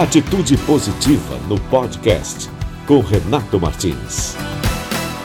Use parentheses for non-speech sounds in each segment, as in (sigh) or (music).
Atitude Positiva no podcast com Renato Martins.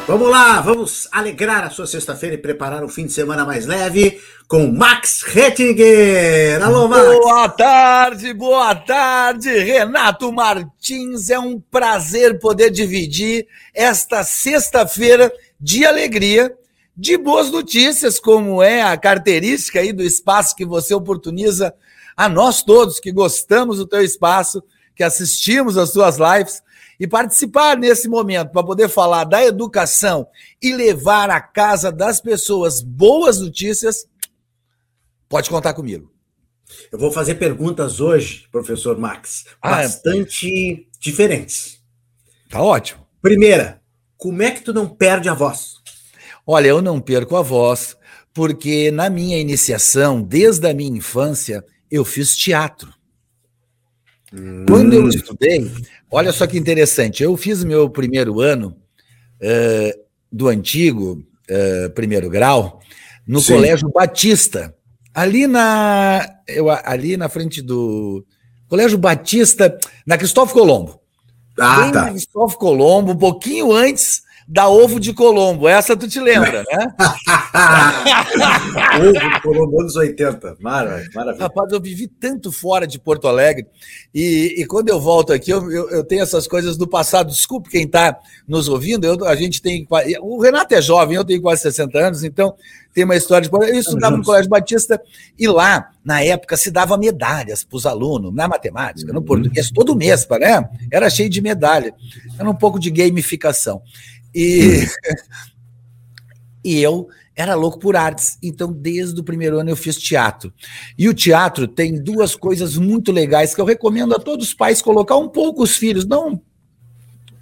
Vamos lá, vamos alegrar a sua sexta-feira e preparar um fim de semana mais leve com Max Rettinger. Alô, Max. Boa tarde, boa tarde, Renato Martins. É um prazer poder dividir esta sexta-feira de alegria, de boas notícias, como é a característica aí do espaço que você oportuniza a nós todos que gostamos do teu espaço, que assistimos às suas lives e participar nesse momento para poder falar da educação e levar à casa das pessoas boas notícias, pode contar comigo. Eu vou fazer perguntas hoje, professor Max, ah, bastante é. diferentes. Tá ótimo. Primeira, como é que tu não perde a voz? Olha, eu não perco a voz porque na minha iniciação, desde a minha infância, eu fiz teatro. Hum. Quando eu estudei, olha só que interessante, eu fiz meu primeiro ano uh, do antigo uh, primeiro grau no Sim. Colégio Batista, ali na, eu, ali na frente do Colégio Batista, na Cristóvão Colombo. Ah, Bem tá. Cristóvão Colombo, um pouquinho antes da Ovo de Colombo. Essa tu te lembra, né? (laughs) ovo de Colombo, anos 80. Maravilha, maravilha. Rapaz, eu vivi tanto fora de Porto Alegre e, e quando eu volto aqui, eu, eu, eu, tenho essas coisas do passado. Desculpe quem está nos ouvindo, eu, a gente tem. O Renato é jovem, eu tenho quase 60 anos, então tem uma história de. Eu estudava no Colégio Batista e lá, na época, se dava medalhas para os alunos, na matemática, no português, todo mês, né? Era cheio de medalha. Era um pouco de gamificação. E, (laughs) e eu era louco por artes, então desde o primeiro ano eu fiz teatro. E o teatro tem duas coisas muito legais que eu recomendo a todos os pais colocar um pouco os filhos, não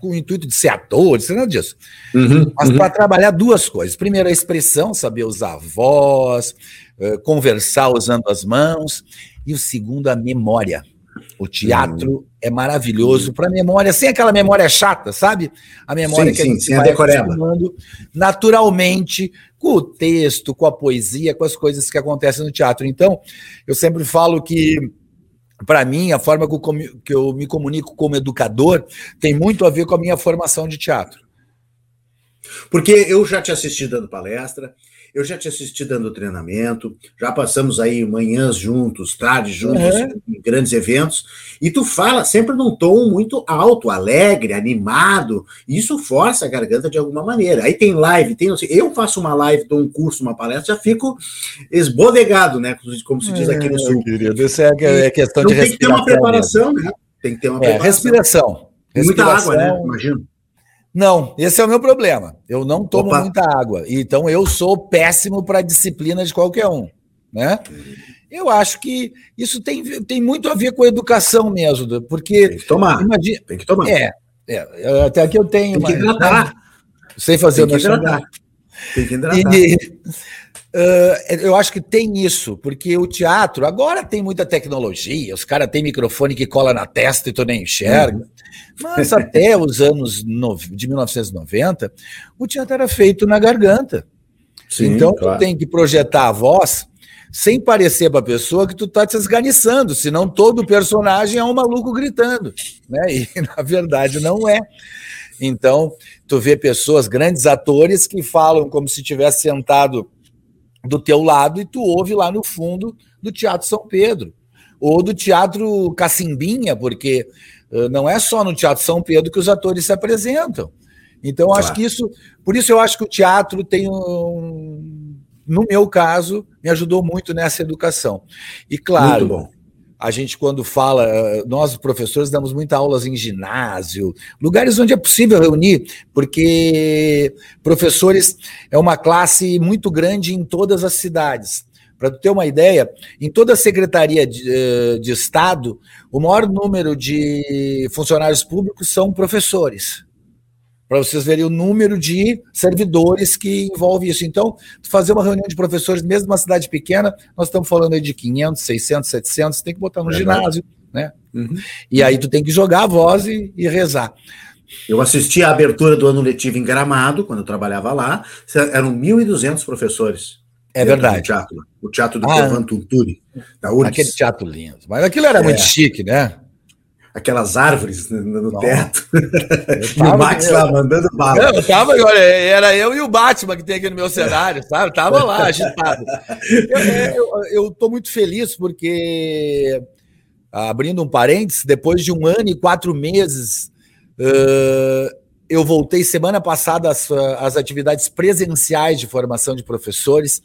com o intuito de ser ator, de ser nada disso, uhum, mas uhum. para trabalhar duas coisas. Primeiro, a expressão, saber usar a voz, eh, conversar usando as mãos, e o segundo, a memória. O teatro hum. é maravilhoso para memória, sem aquela memória chata, sabe? A memória sim, que a gente sim, vai acostumando naturalmente com o texto, com a poesia, com as coisas que acontecem no teatro. Então, eu sempre falo que para mim, a forma que eu me comunico como educador tem muito a ver com a minha formação de teatro. Porque eu já te assisti dando palestra, eu já te assisti dando treinamento, já passamos aí manhãs juntos, tardes juntos, uhum. em grandes eventos, e tu fala sempre num tom muito alto, alegre, animado, e isso força a garganta de alguma maneira. Aí tem live, tem. Eu faço uma live, dou um curso, uma palestra, já fico esbodegado, né? Como se diz aqui no é, sul. Querido, isso é, é questão de respiração. Tem que ter uma preparação, mesmo. né? Tem que ter uma é, preparação. Respiração. Muita água, né? Imagino. Não, esse é o meu problema. Eu não tomo Opa. muita água. Então eu sou péssimo para disciplina de qualquer um, né? Eu acho que isso tem, tem muito a ver com a educação mesmo, porque tem que tomar. Imagina, tem que tomar. É, é, até aqui eu tenho. Tem que hidratar. Né? Sei fazer tem o hidratar. Tem que hidratar. E, uh, eu acho que tem isso, porque o teatro agora tem muita tecnologia, os caras têm microfone que cola na testa e tu nem enxerga. Uhum. Mas até (laughs) os anos no, de 1990, o teatro era feito na garganta. Sim, então claro. tu tem que projetar a voz sem parecer para a pessoa que tu tá te esganiçando, senão todo personagem é um maluco gritando, né? E (laughs) na verdade não é. Então, tu vê pessoas, grandes atores que falam como se tivesse sentado do teu lado e tu ouve lá no fundo do Teatro São Pedro ou do Teatro Cacimbinha, porque eh, não é só no Teatro São Pedro que os atores se apresentam. Então, claro. acho que isso. Por isso, eu acho que o teatro tem um. No meu caso, me ajudou muito nessa educação. E, claro, a gente, quando fala, eh, nós, professores, damos muitas aulas em ginásio, lugares onde é possível reunir, porque professores é uma classe muito grande em todas as cidades. Para ter uma ideia, em toda a Secretaria de, eh, de Estado, o maior número de funcionários públicos são professores. Para vocês verem o número de servidores que envolve isso. Então, fazer uma reunião de professores, mesmo numa cidade pequena, nós estamos falando aí de 500, 600, 700, tem que botar no é ginásio, né? Uhum. E aí tu tem que jogar a voz e, e rezar. Eu assisti a abertura do ano letivo em Gramado, quando eu trabalhava lá, eram 1.200 professores. É verdade. O teatro, o teatro do ah, Tunturi, da URGS. Aquele teatro lindo. Mas aquilo era é. muito chique, né? Aquelas árvores no, teto. (laughs) e o Max lá mandando bala. Eu tava, olha, era eu e o Batman que tem aqui no meu cenário, sabe? Tava lá, agitado. Eu, eu, eu tô muito feliz porque, abrindo um parênteses, depois de um ano e quatro meses, uh, eu voltei semana passada às, às atividades presenciais de formação de professores.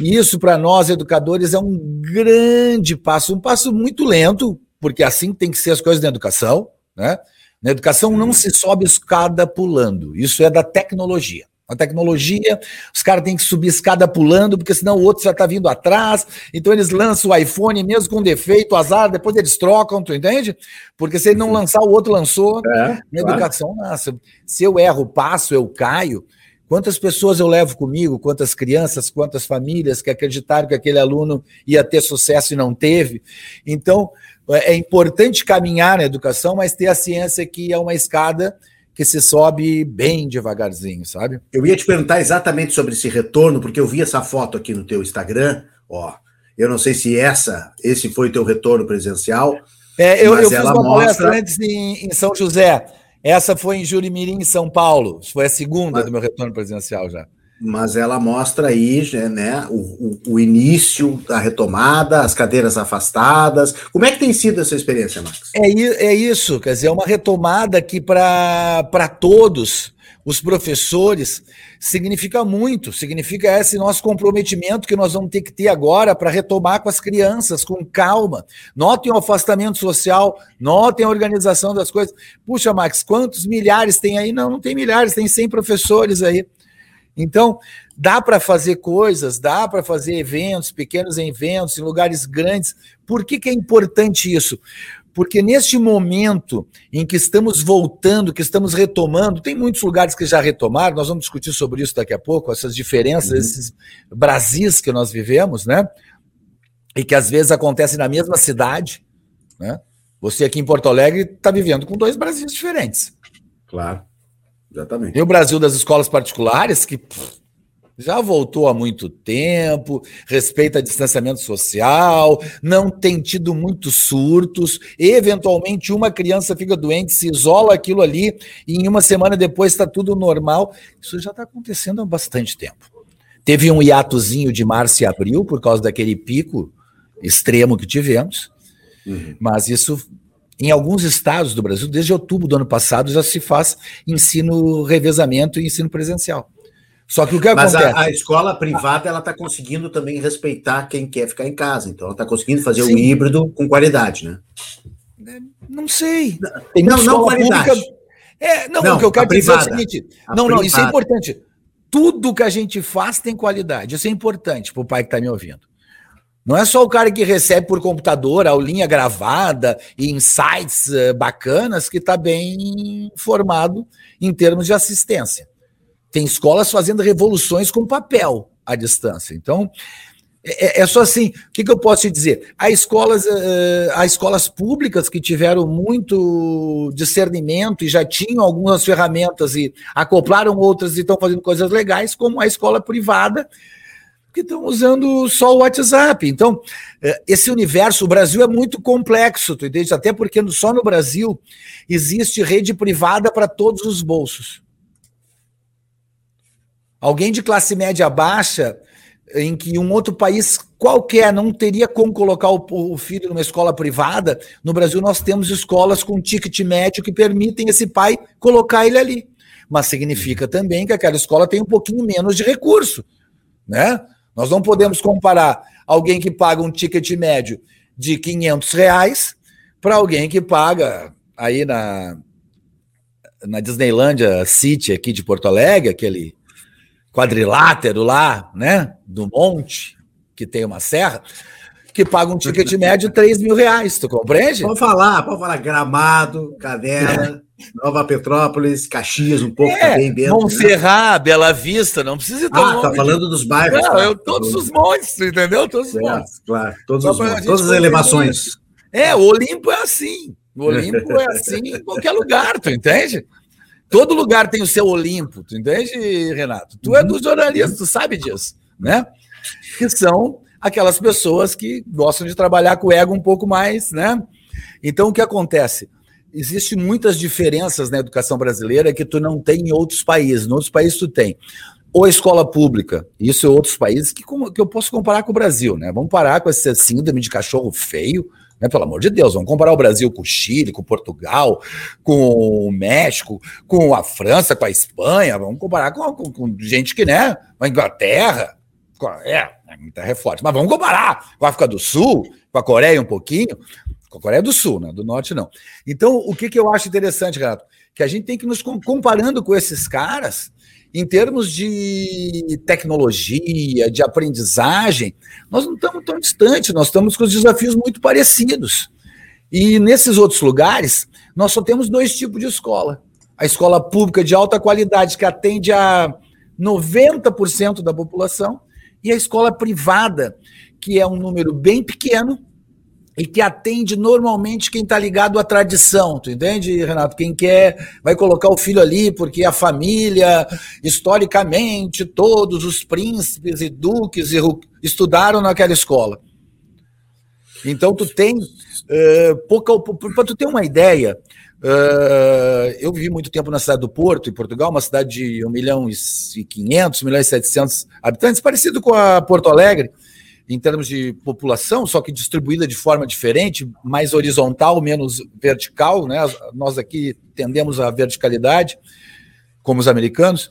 E isso, para nós, educadores, é um grande passo, um passo muito lento, porque assim tem que ser as coisas na educação. Né? Na educação não se sobe escada pulando, isso é da tecnologia. A tecnologia, os caras têm que subir escada pulando, porque senão o outro já está vindo atrás. Então eles lançam o iPhone mesmo com defeito, azar, depois eles trocam, tu entende? Porque se ele não lançar, o outro lançou. É, na claro. educação, nossa, se eu erro, passo, eu caio. Quantas pessoas eu levo comigo, quantas crianças, quantas famílias que acreditaram que aquele aluno ia ter sucesso e não teve. Então, é importante caminhar na educação, mas ter a ciência que é uma escada que se sobe bem devagarzinho, sabe? Eu ia te perguntar exatamente sobre esse retorno, porque eu vi essa foto aqui no teu Instagram, ó. Eu não sei se essa, esse foi o teu retorno presencial. É, eu, eu fiz uma mostra... antes em, em, São José. Essa foi em Jurimirim, em São Paulo. Foi a segunda mas... do meu retorno presencial já mas ela mostra aí né, o, o, o, início da retomada, as cadeiras afastadas. Como é que tem sido essa experiência, Max? É, é isso, quer dizer, é uma retomada que para todos os professores significa muito, significa esse nosso comprometimento que nós vamos ter que ter agora para retomar com as crianças, com calma. Notem o afastamento social, notem a organização das coisas. Puxa, Max, quantos milhares tem aí? Não, não tem milhares, tem 100 professores aí. Então, dá para fazer coisas, dá para fazer eventos, pequenos eventos, em lugares grandes. Por que, que é importante isso? Porque neste momento em que estamos voltando, que estamos retomando, tem muitos lugares que já retomaram, nós vamos discutir sobre isso daqui a pouco, essas diferenças, uhum. esses Brasis que nós vivemos, né? E que às vezes acontecem na mesma cidade, né? Você aqui em Porto Alegre está vivendo com dois Brasis diferentes. Claro. Exatamente. Tem o Brasil das escolas particulares, que pff, já voltou há muito tempo, respeita distanciamento social, não tem tido muitos surtos. Eventualmente, uma criança fica doente, se isola aquilo ali, e em uma semana depois está tudo normal. Isso já está acontecendo há bastante tempo. Teve um hiatozinho de março e abril, por causa daquele pico extremo que tivemos, uhum. mas isso em alguns estados do Brasil, desde outubro do ano passado, já se faz ensino revezamento e ensino presencial. Só que o que Mas acontece? A, a escola privada ela está conseguindo também respeitar quem quer ficar em casa. Então ela está conseguindo fazer Sim. o híbrido com qualidade, né? É, não sei. Tem não, não qualidade. Pública... É, não, não, o que eu quero dizer é o seguinte: não, privada. não, isso é importante. Tudo que a gente faz tem qualidade. Isso é importante para o pai que está me ouvindo. Não é só o cara que recebe por computador, aulinha gravada e insights uh, bacanas que está bem formado em termos de assistência. Tem escolas fazendo revoluções com papel à distância. Então, é, é, é só assim. O que, que, eu posso te dizer? Há escolas, uh, há escolas públicas que tiveram muito discernimento e já tinham algumas ferramentas e acoplaram outras e estão fazendo coisas legais, como a escola privada que estão usando só o WhatsApp. Então, é, esse universo, o Brasil é muito complexo, tu entende? Até porque só no Brasil existe rede privada para todos os bolsos. Alguém de classe média baixa, em que um outro país qualquer não teria como colocar o, filho numa escola privada, no Brasil nós temos escolas com ticket médio que permitem esse pai colocar ele ali. Mas significa também que aquela escola tem um pouquinho menos de recurso, né? Nós não podemos comparar alguém que paga um ticket médio de 500 reais para alguém que paga aí na, na Disneylandia City aqui de Porto Alegre, aquele quadrilátero lá, né, do monte, que tem uma serra, que paga um ticket médio de 3 mil reais, tu compreende? Pode falar, pode falar Gramado, Canela, (laughs) Nova Petrópolis, Caxias, um pouco é, também dentro. Montserrat, né? Bela Vista, não precisa ir Ah, tá falando dos bairros. Não, tá, eu, todos os montes, entendeu? Todos os montes. Claro, todos os montes, todas as elevações. É, o Olimpo é assim. O Olimpo é assim em qualquer lugar, tu entende? Todo lugar tem o seu Olimpo, tu entende, Renato? Tu é dos jornalistas, tu sabe disso, né? Que são aquelas pessoas que gostam de trabalhar com o ego um pouco mais, né? Então, o que acontece? Existem muitas diferenças na educação brasileira que tu não tem em outros países. Em outros países tu tem ou escola pública, isso em outros países que, que eu posso comparar com o Brasil, né? Vamos parar com esse síndrome de cachorro feio, né? Pelo amor de Deus, vamos comparar o Brasil com o Chile, com Portugal, com o México, com a França, com a Espanha, vamos comparar com, com, com gente que, né? A Inglaterra, é, a Inglaterra é forte, mas vamos comparar com a África do Sul, com a Coreia um pouquinho, com a Coreia do Sul, né? Do Norte não. Então, o que, que eu acho interessante, Renato? Que a gente tem que nos comparando com esses caras em termos de tecnologia, de aprendizagem, nós não estamos tão distantes, nós estamos com os desafios muito parecidos. E nesses outros lugares, nós só temos dois tipos de escola. A escola pública de alta qualidade, que atende a 90% da população, e a escola privada, que é um número bem pequeno, e que atende normalmente quem está ligado à tradição, tu entende, Renato? Quem quer vai colocar o filho ali porque a família, historicamente, todos os príncipes e duques estudaram naquela escola. Então tu tem uh, pouca para tu ter uma ideia. Uh, eu vivi muito tempo na cidade do Porto, em Portugal, uma cidade de 1 milhão e 500, 1 milhão e 700 habitantes, parecido com a Porto Alegre em termos de população, só que distribuída de forma diferente, mais horizontal, menos vertical, né? Nós aqui tendemos à verticalidade, como os americanos,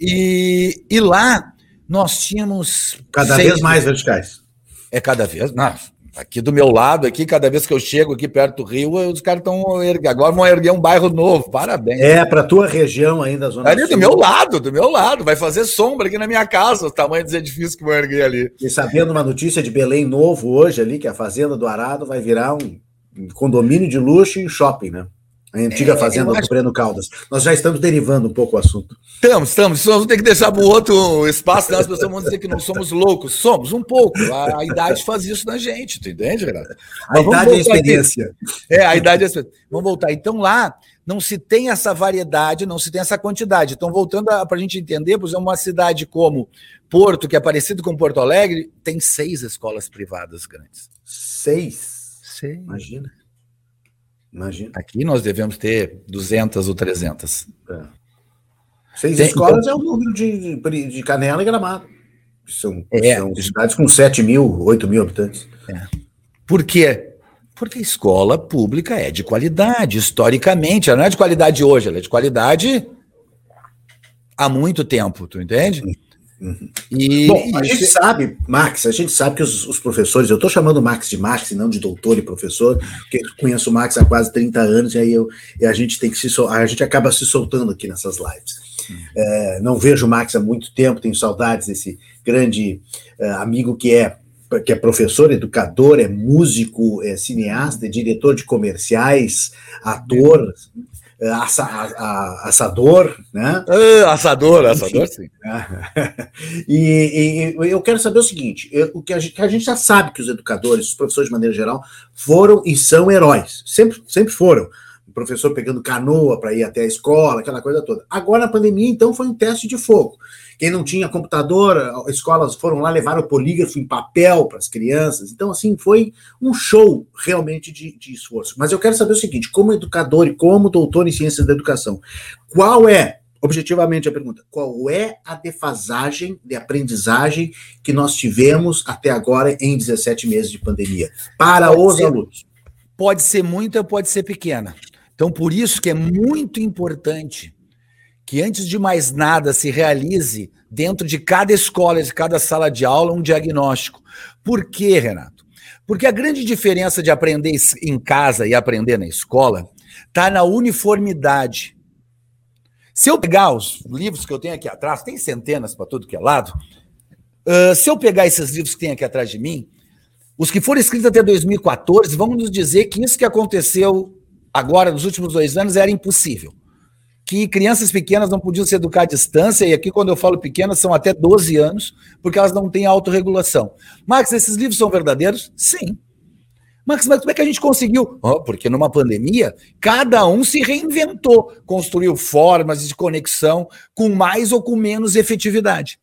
e, e lá nós tínhamos. Cada seis, vez mais verticais. É cada vez. Não, Aqui do meu lado, aqui, cada vez que eu chego aqui perto do Rio, os caras estão erguendo. Agora vão erguer um bairro novo. Parabéns. É, para tua região ainda, Zona Ali do meu lado, do meu lado. Vai fazer sombra aqui na minha casa, o tamanho dos edifícios que vão erguer ali. E sabendo uma notícia de Belém novo hoje ali, que a Fazenda do Arado vai virar um condomínio de luxo e shopping, né? A antiga é, fazenda do acho... Breno Caldas. Nós já estamos derivando um pouco o assunto. Estamos, estamos. Nós vamos ter que deixar para o outro espaço, né? as pessoas vão dizer que não somos loucos. Somos um pouco. A, a idade faz isso na gente, tu entende, Renato? A idade é a experiência. Aqui. É, a idade é a experiência. Vamos voltar. Então lá não se tem essa variedade, não se tem essa quantidade. Então, voltando para a gente entender, por exemplo, uma cidade como Porto, que é parecido com Porto Alegre, tem seis escolas privadas grandes. Seis? Seis. Imagina. Imagina. Aqui nós devemos ter 200 ou 300. É. Seis Tem, escolas então, é o número de, de Canela e Gramado. São, é, são cidades com 7 mil, 8 mil habitantes. É. Por quê? Porque a escola pública é de qualidade, historicamente. Ela não é de qualidade hoje, ela é de qualidade há muito tempo, tu entende? Uhum. E, Bom, a gente sabe, Max, a gente sabe que os, os professores, eu estou chamando o Max de Max e não de doutor e professor, porque eu conheço o Max há quase 30 anos e aí eu, e a gente tem que se a gente acaba se soltando aqui nessas lives. Uhum. É, não vejo o Max há muito tempo, tenho saudades desse grande é, amigo que é que é professor, educador, é músico, é cineasta, é diretor de comerciais, ator, é, assa, a, assador, né? Uh, assador, assador, sim. (laughs) e, e, eu quero saber o seguinte: eu, o que a, gente, que a, gente, já sabe que os educadores, os professores de maneira geral, foram e são heróis, sempre, sempre foram professor pegando canoa para ir até a escola, aquela coisa toda. Agora, na pandemia, então, foi um teste de fogo. Quem não tinha computador, escolas foram lá levar o polígrafo em papel para as crianças. Então, assim, foi um show realmente de, de esforço. Mas eu quero saber o seguinte: como educador e como doutor em ciências da educação, qual é objetivamente a pergunta: qual é a defasagem de aprendizagem que nós tivemos até agora em 17 meses de pandemia para pode os ser, alunos? Pode ser muita, pode ser pequena. Então, por isso que é muito importante que, antes de mais nada, se realize dentro de cada escola, de cada sala de aula, um diagnóstico. Por quê, Renato? Porque a grande diferença de aprender em casa e aprender na escola está na uniformidade. Se eu pegar os livros que eu tenho aqui atrás, tem centenas para todo que é lado. Uh, se eu pegar esses livros que tem aqui atrás de mim, os que foram escritos até 2014 vão nos dizer que isso que aconteceu agora, nos últimos dois anos, era impossível. Que crianças pequenas não podiam se educar à distância, e aqui, quando eu falo pequenas, são até 12 anos, porque elas não têm autorregulação. Max, esses livros são verdadeiros? Sim. Max, mas como é que a gente conseguiu? Oh, porque numa pandemia, cada um se reinventou, construiu formas de conexão com mais ou com menos efetividade.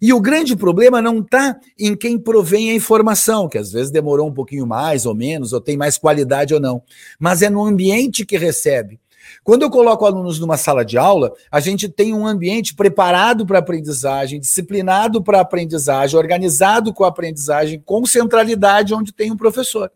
E o grande problema não está em quem provém a informação, que às vezes demorou um pouquinho mais ou menos, ou tem mais qualidade ou não, mas é no ambiente que recebe. Quando eu coloco alunos numa sala de aula, a gente tem um ambiente preparado para aprendizagem, disciplinado para aprendizagem, organizado com a aprendizagem, com centralidade onde tem um professor.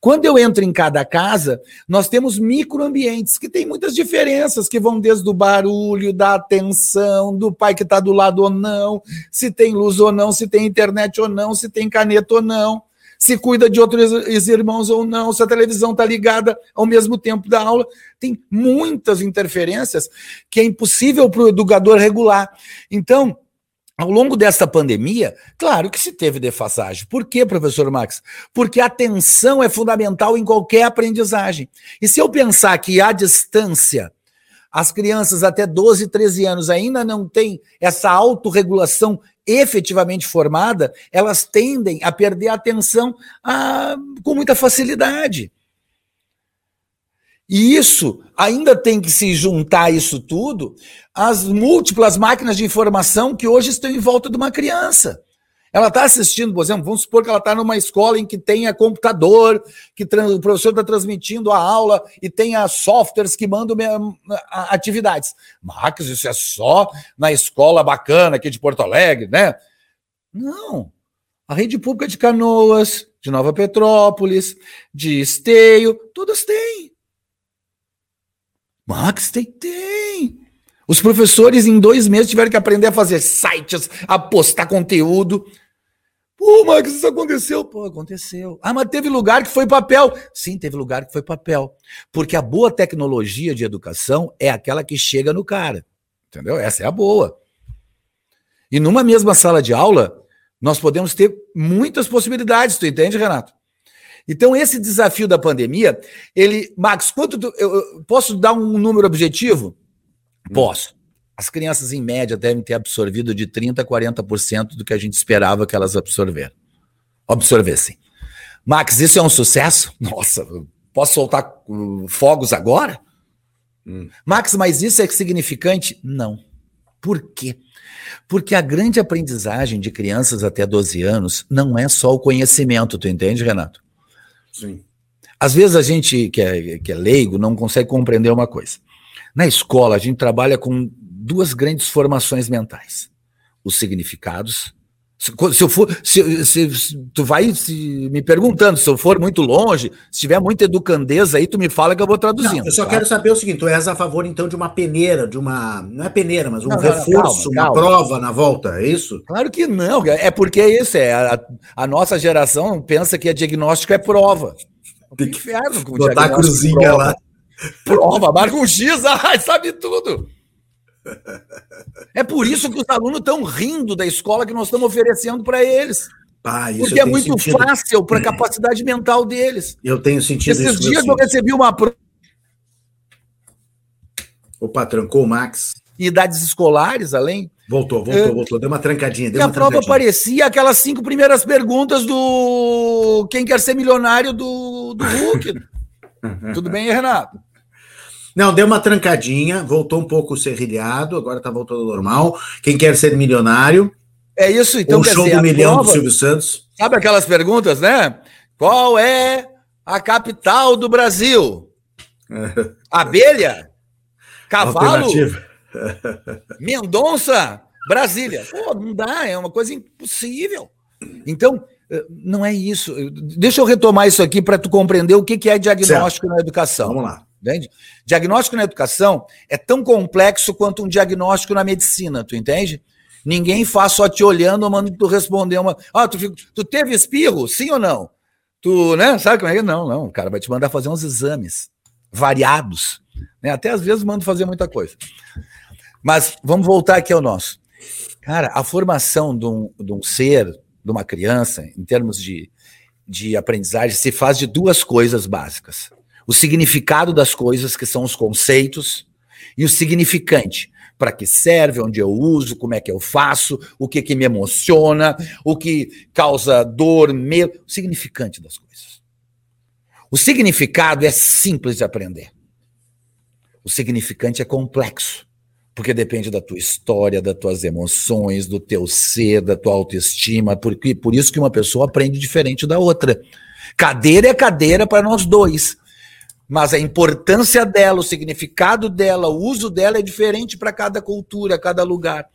Quando eu entro em cada casa, nós temos microambientes que têm muitas diferenças, que vão desde o barulho, da atenção, do pai que está do lado ou não, se tem luz ou não, se tem internet ou não, se tem caneta ou não, se cuida de outros irmãos ou não, se a televisão está ligada ao mesmo tempo da aula. Tem muitas interferências que é impossível para o educador regular. Então, ao longo desta pandemia, claro que se teve defasagem. Por quê, professor Max? Porque a atenção é fundamental em qualquer aprendizagem. E se eu pensar que à distância as crianças até 12, 13 anos ainda não têm essa autorregulação efetivamente formada, elas tendem a perder a atenção a, ah, com muita facilidade. E isso ainda tem que se juntar isso tudo às múltiplas máquinas de informação que hoje estão em volta de uma criança. Ela está assistindo, por exemplo, vamos supor que ela está numa escola em que tenha computador, que o professor está transmitindo a aula e tenha softwares que mandam atividades. Max, isso é só na escola bacana aqui de Porto Alegre, né? Não. A rede pública de Canoas, de Nova Petrópolis, de Esteio, todas têm. Max, tem, tem. Os professores, em dois meses, tiveram que aprender a fazer sites, a postar conteúdo. Pô, Max, isso aconteceu? Pô, aconteceu. Ah, mas teve lugar que foi papel. Sim, teve lugar que foi papel. Porque a boa tecnologia de educação é aquela que chega no cara. Entendeu? Essa é a boa. E numa mesma sala de aula, nós podemos ter muitas possibilidades, tu entende, Renato? Então, esse desafio da pandemia, ele. Max, quanto tu, eu, eu, posso dar um número objetivo? Hum. Posso. As crianças, em média, devem ter absorvido de 30% a 40% do que a gente esperava que elas absorver, absorvessem. Max, isso é um sucesso? (laughs) Nossa, posso soltar uh, fogos agora? Hum. Max, mas isso é significante? Não. Por quê? Porque a grande aprendizagem de crianças até 12 anos não é só o conhecimento, tu entende, Renato? Sim. Às vezes a gente que é, que é leigo não consegue compreender uma coisa. Na escola, a gente trabalha com duas grandes formações mentais: os significados. Se, se eu for, se, se, tu vai se, me perguntando, se eu for muito longe, se tiver muita educandeza aí, tu me fala que eu vou traduzindo. Não, eu só tá? quero saber o seguinte: tu és a favor, então, de uma peneira, de uma. Não é peneira, mas um não, reforço, calma, calma. uma prova na volta, é isso? Claro que não, é porque é isso, é. A, a nossa geração pensa que a diagnóstico é prova. Tem que inferno, botar a cruzinha prova. lá. Prova, marca um X, sabe tudo. É por isso que os alunos estão rindo da escola que nós estamos oferecendo para eles. Ah, porque é muito sentido. fácil para a (clears throat) capacidade mental deles. Eu tenho sentido Esses isso. Esses dias eu recebi uma. Opa, trancou o Max. Idades escolares, além. Voltou, voltou, é, voltou. Deu uma trancadinha. Deu e uma a prova parecia aquelas cinco primeiras perguntas do Quem Quer Ser Milionário do, do Hulk. (laughs) Tudo bem, Renato? Não, deu uma trancadinha, voltou um pouco serrilhado, agora tá voltando ao normal. Quem quer ser milionário? É isso, então. O show dizer, do milhão prova, do Silvio Santos. Sabe aquelas perguntas, né? Qual é a capital do Brasil? (laughs) Abelha? Cavalo? (laughs) Mendonça? Brasília? Pô, não dá, é uma coisa impossível. Então, eh, não é isso. Deixa eu retomar isso aqui para tu compreender o que é diagnóstico certo. na educação. Vamos lá. Entende? Diagnóstico na educação é tão complexo quanto um diagnóstico na medicina, tu entende? Ninguém faz só te olhando ou manda tu responder uma. Ah, tu, tu teve espirro? Sim ou não? Tu, né? Sabe como é que Não, não. O cara vai te mandar fazer uns exames variados. Né? Até às vezes manda fazer muita coisa. Mas vamos voltar aqui ao nosso. Cara, a formação de um, de um ser, de uma criança, em termos de, de aprendizagem, se faz de duas coisas básicas o significado das coisas, que são os conceitos, e o significante. Para que serve, onde eu uso, como é que eu faço, o que, que me emociona, o que causa dor, medo, o significante das coisas. O significado é simples de aprender. O significante é complexo. porque depende da tua história, das tuas emoções, do teu ser, da tua autoestima, porque por isso que uma pessoa aprende diferente da outra. Cadeira é cadeira para nós dois, mas a importância dela, o significado dela, o uso dela é diferente para cada cultura, cada lugar.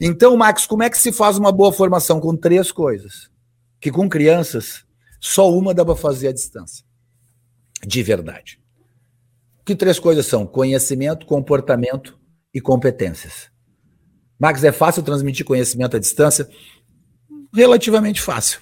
Então, Max, como é que se faz uma boa formação com três coisas? Que com crianças só uma dá para fazer à distância. De verdade. Que três coisas são? Conhecimento, comportamento e competências. Max, é fácil transmitir conhecimento à distância? Relativamente fácil.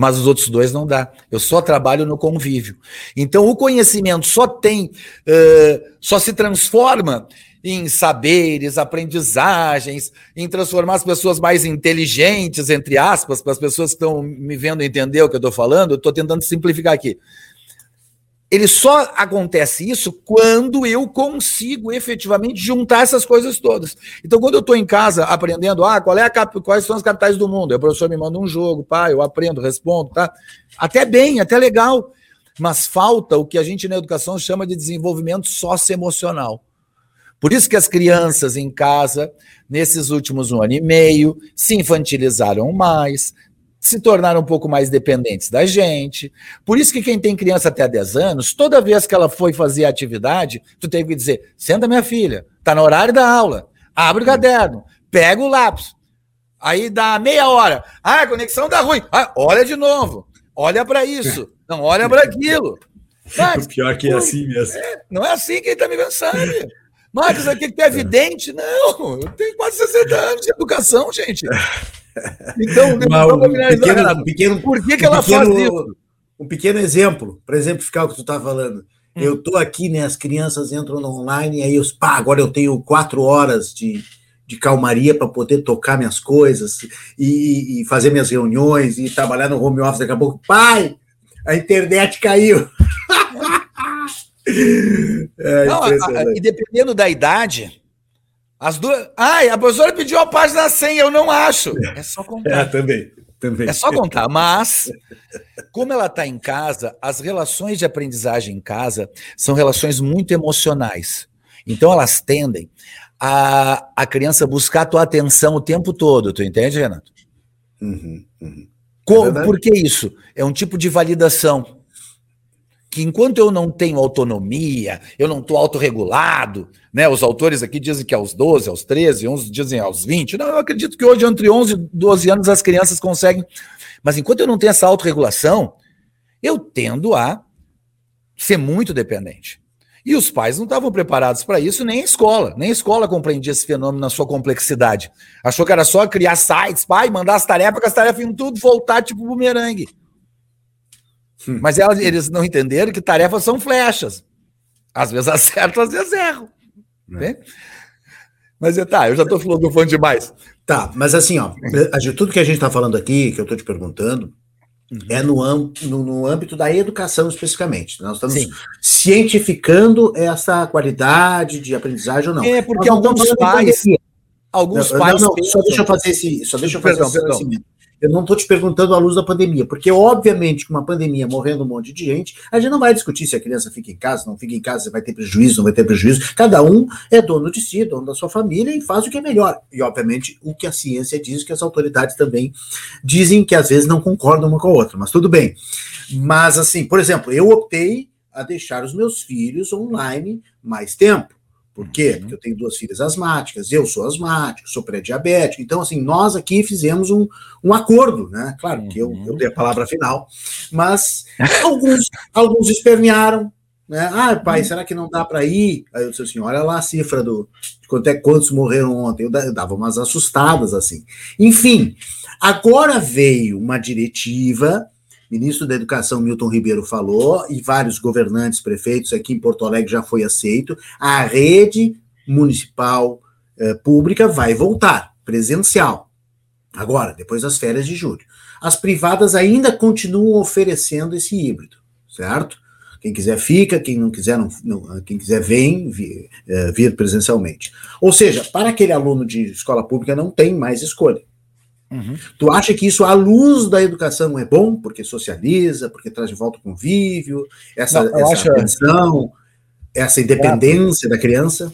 Mas os outros dois não dá. Eu só trabalho no convívio. Então, o conhecimento só tem, uh, só se transforma em saberes, aprendizagens, em transformar as pessoas mais inteligentes, entre aspas, para as pessoas que estão me vendo entender o que eu estou falando, eu estou tentando simplificar aqui ele só acontece isso quando eu consigo efetivamente juntar essas coisas todas. Então, quando eu estou em casa aprendendo, ah, qual é a cap... quais são as capitais do mundo? Aí o professor me manda um jogo, pá, eu aprendo, respondo, tá? Até bem, até legal. Mas falta o que a gente na educação chama de desenvolvimento socioemocional. Por isso que as crianças em casa, nesses últimos um ano e meio, se infantilizaram mais, se tornaram um pouco mais dependentes da gente. Por isso que quem tem criança até 10 anos, toda vez que ela foi fazer atividade, tu teve que dizer: "Senta minha filha, tá no horário da aula. Abre o caderno, pega o lápis". Aí dá meia hora. Ah, a conexão dá ruim. Ah, olha de novo. Olha para isso. (laughs) Não olha para aquilo. Mas, (laughs) o pior que é assim mesmo. É, não é assim que ele tá me pensando. Marcos, aqui que é (laughs) evidente? Não, eu tenho quase 60 anos de educação, gente. Então, um pequeno, pequeno, por que, que ela pequeno, faz isso? Um pequeno exemplo, para exemplificar o que tu está falando. Hum. Eu estou aqui, né? As crianças entram no online, e aí eu, pá, agora eu tenho quatro horas de, de calmaria para poder tocar minhas coisas e, e, fazer minhas reuniões e trabalhar no home office. Daqui a pouco, pai, a internet caiu. (laughs) é, Não, a, a, e dependendo da idade, as duas. Ai, a professora pediu a página 100, eu não acho. É só contar. É, também. Também. É só contar, mas como ela está em casa, as relações de aprendizagem em casa são relações muito emocionais. Então elas tendem a, a criança buscar a tua atenção o tempo todo, tu entende, Renato? Uhum, uhum. É por que isso? É um tipo de validação que enquanto eu não tenho autonomia, eu não estou autorregulado, né? Os autores aqui dizem que aos 12, aos 13, uns dizem aos 20. Não, eu acredito que hoje, entre 11 e 12 anos, as crianças conseguem. Mas enquanto eu não tenho essa autorregulação, eu tendo a ser muito dependente. E os pais não estavam preparados para isso, nem a escola. Nem a escola compreendia esse fenômeno na sua complexidade. Achou que era só criar sites, pai, mandar as tarefas, que as tarefas iam tudo voltar tipo bumerangue. Hum. Mas eles não entenderam que tarefas são flechas. Às vezes (laughs) acertam, às vezes erram. Né? Mas tá, eu já estou filosofando demais. Tá, mas assim, ó, tudo que a gente está falando aqui, que eu estou te perguntando, uhum. é no, no, no, âmbito da educação especificamente. Nós estamos Sim. cientificando essa qualidade de aprendizagem ou não. É, porque alguns pais. Alguns não, pais. Não, não, só deixa eu fazer esse. Só deixa eu fazer perdão, esse perdão. Eu não estou te perguntando à luz da pandemia, porque obviamente com uma pandemia morrendo um monte de gente, a gente não vai discutir se a criança fica em casa, não fica em casa, se vai ter prejuízo, não vai ter prejuízo. Cada um é dono de si, dono da sua família e faz o que é melhor. E obviamente o que a ciência diz, que as autoridades também dizem que às vezes não concordam uma com a outra, mas tudo bem. Mas assim, por exemplo, eu optei a deixar os meus filhos online mais tempo. Por quê? Uhum. Porque eu tenho duas filhas asmáticas, eu sou asmático, sou pré-diabético. Então, assim, nós aqui fizemos um, um acordo, né? Claro que eu, eu dei a palavra final, mas (laughs) alguns, alguns espernearam, né? Ah, pai, será que não dá para ir? Aí eu disse assim: olha lá a cifra do de quanto é quantos morreram ontem. Eu dava umas assustadas assim. Enfim, agora veio uma diretiva ministro da Educação Milton Ribeiro falou, e vários governantes, prefeitos aqui em Porto Alegre já foi aceito, a rede municipal eh, pública vai voltar, presencial. Agora, depois das férias de julho. As privadas ainda continuam oferecendo esse híbrido, certo? Quem quiser fica, quem não quiser, não, não quem quiser vem vir, eh, vir presencialmente. Ou seja, para aquele aluno de escola pública não tem mais escolha. Uhum. Tu acha que isso, à luz da educação, é bom, porque socializa, porque traz de volta o convívio, essa, Não, essa acho... atenção, essa independência é. da criança?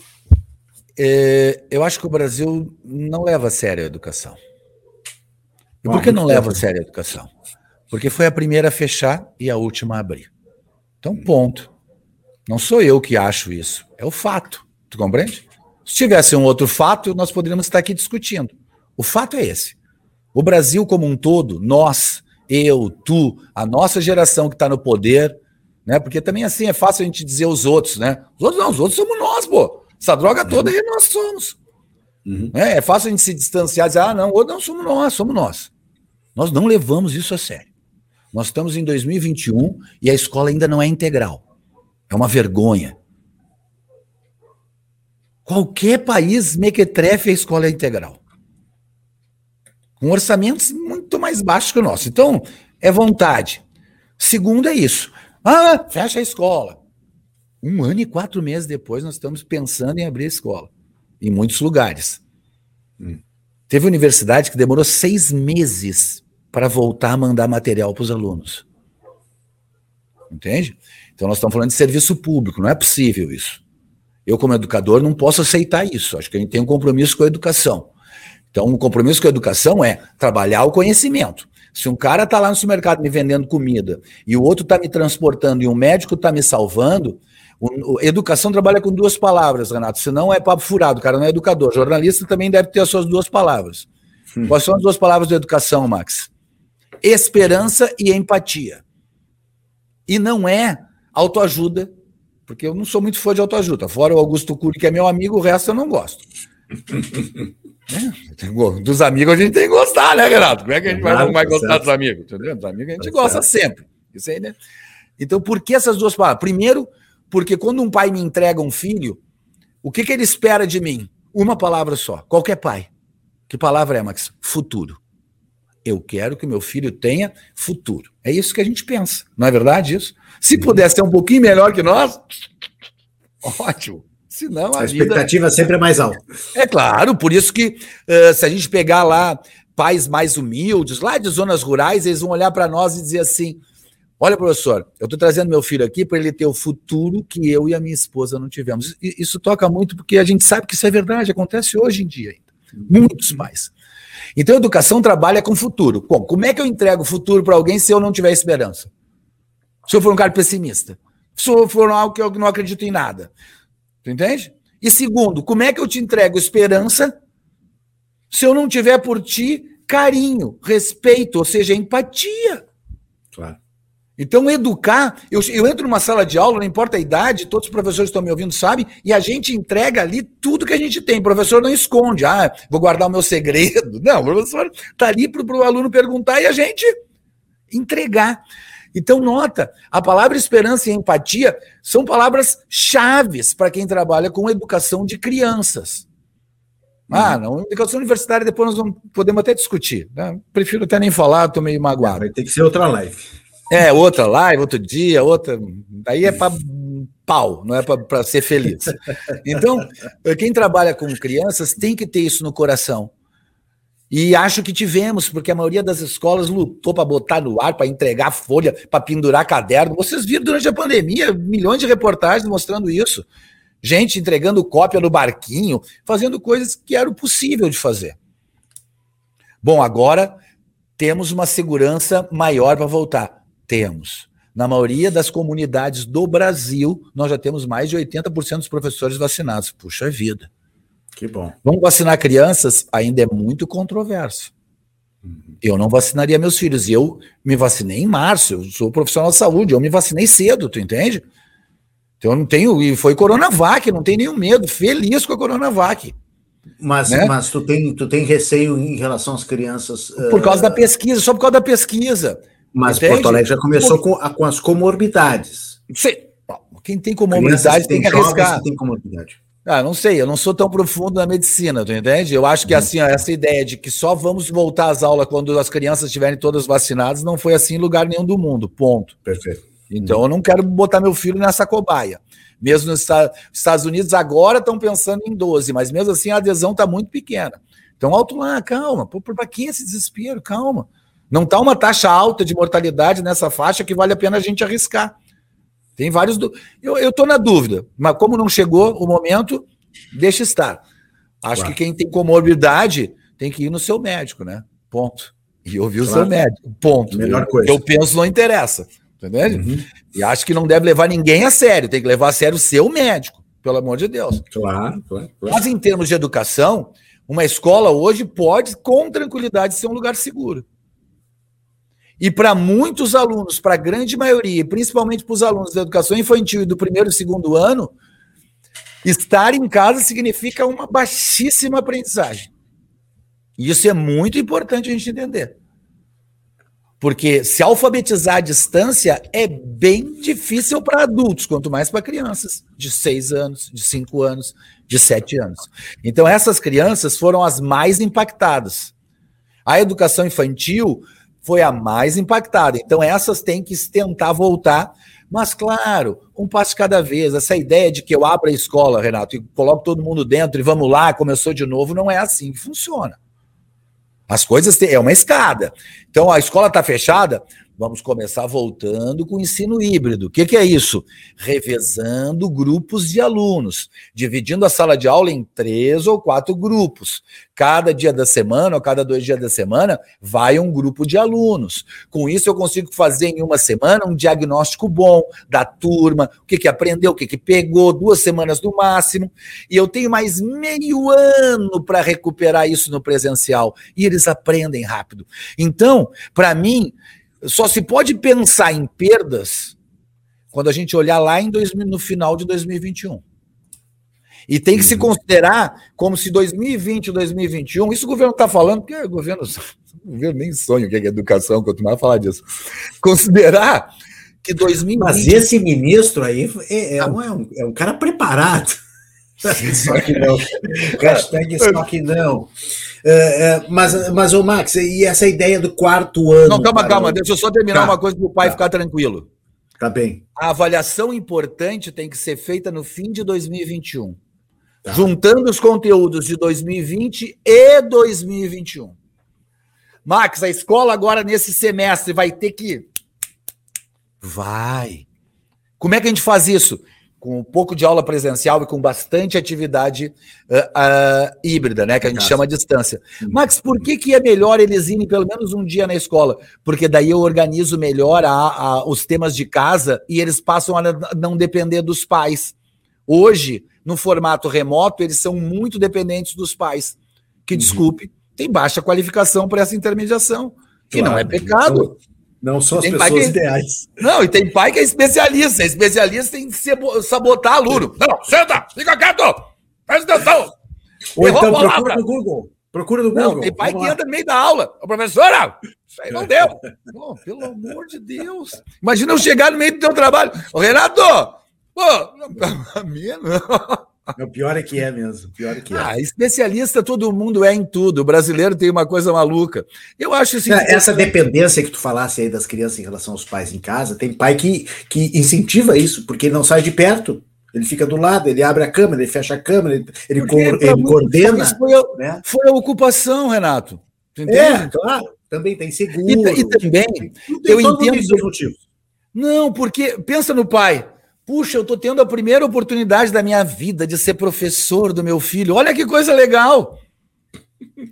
É, eu acho que o Brasil não leva a sério a educação. E por que não leva a sério a educação? Porque foi a primeira a fechar e a última a abrir. Então, ponto. Não sou eu que acho isso, é o fato. Tu compreende? Se tivesse um outro fato, nós poderíamos estar aqui discutindo. O fato é esse. O Brasil como um todo, nós, eu, tu, a nossa geração que está no poder, né? Porque também assim é fácil a gente dizer os outros, né? Os outros não, os outros somos nós, pô. Essa droga toda aí nós somos. Uhum. É, é, fácil a gente se distanciar e dizer, ah, não, ou não somos nós, somos nós. Nós não levamos isso a sério. Nós estamos em 2021 e a escola ainda não é integral. É uma vergonha. Qualquer país mequetrefe a escola é integral. Com orçamentos muito mais baixos que o nosso. Então, é vontade. Segundo é isso. Ah, fecha a escola. Um ano e quatro meses depois, nós estamos pensando em abrir a escola. Em muitos lugares. Hum. Teve universidade que demorou seis meses para voltar a mandar material para os alunos. Entende? Então, nós estamos falando de serviço público, não é possível isso. Eu, como educador, não posso aceitar isso. Acho que a gente tem um compromisso com a educação. Então, o compromisso com a educação é trabalhar o conhecimento. Se um cara está lá no supermercado me vendendo comida e o outro está me transportando e um médico está me salvando, o, educação trabalha com duas palavras, Renato. Senão é papo furado, o cara não é educador. Jornalista também deve ter as suas duas palavras. Hum. Quais são as duas palavras da educação, Max? Esperança e empatia. E não é autoajuda porque eu não sou muito fã de autoajuda. Fora o Augusto Cury, que é meu amigo, o resto eu não gosto. (laughs) é, dos amigos a gente tem que gostar, né, Renato? Como é que a gente vai, não vai gostar dos amigos? Entendeu? Dos amigos a gente tá gosta sempre. Isso aí, né? Então, por que essas duas palavras? Primeiro, porque quando um pai me entrega um filho, o que, que ele espera de mim? Uma palavra só. Qualquer pai. Que palavra é, Max? Futuro. Eu quero que meu filho tenha futuro. É isso que a gente pensa. Não é verdade isso? Se puder ser um pouquinho melhor que nós, (laughs) ótimo. Senão a, a expectativa vida... sempre é mais alta. É claro, por isso que uh, se a gente pegar lá pais mais humildes, lá de zonas rurais, eles vão olhar para nós e dizer assim: Olha, professor, eu estou trazendo meu filho aqui para ele ter o futuro que eu e a minha esposa não tivemos. Isso toca muito porque a gente sabe que isso é verdade, acontece hoje em dia ainda. Muitos mais. Então, a educação trabalha com futuro. Bom, como é que eu entrego futuro para alguém se eu não tiver esperança? Se eu for um cara pessimista. Se eu for algo que eu não acredito em nada. Tu entende? E segundo, como é que eu te entrego esperança se eu não tiver por ti carinho, respeito, ou seja, empatia? Claro. Então, educar, eu, eu entro numa sala de aula, não importa a idade, todos os professores estão me ouvindo, sabem, e a gente entrega ali tudo que a gente tem. O professor não esconde, ah, vou guardar o meu segredo. (laughs) Não, o professor está ali para o aluno perguntar e a gente entregar. Então, nota, a palavra esperança e empatia são palavras chaves para quem trabalha com educação de crianças. Ah, não, educação universitária depois nós vamos, podemos até discutir. Né? Prefiro até nem falar, estou meio magoado. Vai ter que ser outra live. É, outra live, outro dia, outra. Aí é para pau, não é para ser feliz. (laughs) Então, quem trabalha com crianças tem que ter isso no coração. E acho que tivemos, porque a maioria das escolas lutou para botar no ar, para entregar folha, para pendurar caderno. Vocês viram durante a pandemia milhões de reportagens mostrando isso. Gente entregando cópia no barquinho, fazendo coisas que era possível de fazer. Bom, agora temos uma segurança maior para voltar. Temos. Na maioria das comunidades do Brasil, nós já temos mais de 80% dos professores vacinados. Puxa vida. Que bom. Vamos vacinar crianças? Ainda é muito controverso. Uhum. Eu não vacinaria meus filhos. E eu me vacinei em março. Eu sou profissional de saúde. Eu me vacinei cedo, tu entende? Então eu não tenho. E foi Coronavac, não tenho nenhum medo. Feliz com a Coronavac. Mas, né? mas tu, tem, tu tem receio em relação às crianças. Por causa uh... da pesquisa, só por causa da pesquisa. Mas entende? Porto Alegre já começou com, com as comorbidades. Quem tem comorbidade tem que arriscar. Tem comorbidade. Ah, não sei, eu não sou tão profundo na medicina, tu entende? Eu acho que uhum. assim, essa ideia de que só vamos voltar às aulas quando as crianças estiverem todas vacinadas não foi assim em lugar nenhum do mundo, ponto. Perfeito. Então eu não quero botar meu filho nessa cobaia. Mesmo nos Estados Unidos agora estão pensando em 12, mas mesmo assim a adesão está muito pequena. Então alto lá, calma, para que esse desespero? Calma. Não está uma taxa alta de mortalidade nessa faixa que vale a pena a gente arriscar. Tem vários. Do... Eu estou na dúvida, mas como não chegou o momento, deixa estar. Acho claro. que quem tem comorbidade tem que ir no seu médico, né? Ponto. E ouvir claro. o seu médico. Ponto. Melhor coisa. Eu penso não interessa. Entendeu? Uhum. E acho que não deve levar ninguém a sério, tem que levar a sério o seu médico, pelo amor de Deus. Claro, claro, claro. Mas em termos de educação, uma escola hoje pode, com tranquilidade, ser um lugar seguro. E para muitos alunos, para a grande maioria, principalmente para os alunos da educação infantil e do primeiro e segundo ano, estar em casa significa uma baixíssima aprendizagem. E isso é muito importante a gente entender. Porque se alfabetizar à distância é bem difícil para adultos, quanto mais para crianças de 6 anos, de 5 anos, de 7 anos. Então, essas crianças foram as mais impactadas. A educação infantil foi a mais impactada. Então, essas têm que tentar voltar. Mas, claro, um passo cada vez. Essa ideia de que eu abro a escola, Renato, e coloco todo mundo dentro e vamos lá, começou de novo, não é assim que funciona. As coisas têm, é uma escada. Então a escola está fechada, Vamos começar voltando com o ensino híbrido. O que, que, é isso? Revezando grupos de alunos, dividindo a sala de aula em três ou quatro grupos. Cada dia da semana ou cada dois dias da semana vai um grupo de alunos. Com isso, eu consigo fazer em uma semana um diagnóstico bom da turma, o que, que aprendeu, o que, que pegou, duas semanas no máximo. E eu tenho mais meio ano para recuperar isso no presencial. E eles aprendem rápido. Então, para mim, só se pode pensar em perdas quando a gente olhar lá em dois, no final de 2021. E tem que uhum. se considerar como se 2020 e 2021, isso o governo está falando, porque o governo, (laughs) o governo nem sonha o que é educação, quanto mais falar disso. Considerar que 2020. Mas esse ministro aí é, é, um, é um, é um cara preparado. Só que não. (laughs) Hashtag só que não. Uh, uh, mas, mas, ô Max, e essa ideia do quarto ano? Não, calma, calma, deixa eu só terminar tá. uma coisa para o pai tá. ficar tranquilo. Tá bem. A avaliação importante tem que ser feita no fim de 2021. Tá. Juntando os conteúdos de 2020 e 2021. Max, a escola agora nesse semestre vai ter que. Vai. Como é que a gente faz isso? Com um pouco de aula presencial e com bastante atividade uh, uh, híbrida, né? Que a gente Nossa. chama a distância. Max, por que, que é melhor eles irem pelo menos um dia na escola? Porque daí eu organizo melhor a, a, os temas de casa e eles passam a não depender dos pais. Hoje, no formato remoto, eles são muito dependentes dos pais. Que, uhum. desculpe, tem baixa qualificação para essa intermediação. Que claro. não é pecado. Então, não são as pessoas que... ideais. Não, e tem pai que é especialista. É especialista em sabotar aluno. Não, senta, fica quieto, presta atenção. Ou então procura no Google. Procura no Google. Não, tem pai Vamos que lá. entra no meio da aula. Ô, professora, isso aí não (laughs) deu. Pô, pelo amor de Deus. Imagina eu chegar no meio do teu trabalho. Ô, Renato, pô, (laughs) a minha não. O pior é que é mesmo. Pior é que é. Ah, especialista todo mundo é em tudo. O brasileiro tem uma coisa maluca. Eu acho assim. Essa dependência que tu falasse aí das crianças em relação aos pais em casa, tem pai que, que incentiva isso, porque ele não sai de perto. Ele fica do lado, ele abre a câmera, ele fecha a câmera, ele, ele, ele coordena. Foi a, né? foi a ocupação, Renato. Entende? É, claro. Também tem seguro. E, e também, tem, eu entendo. Não, porque pensa no pai. Puxa, eu estou tendo a primeira oportunidade da minha vida de ser professor do meu filho. Olha que coisa legal!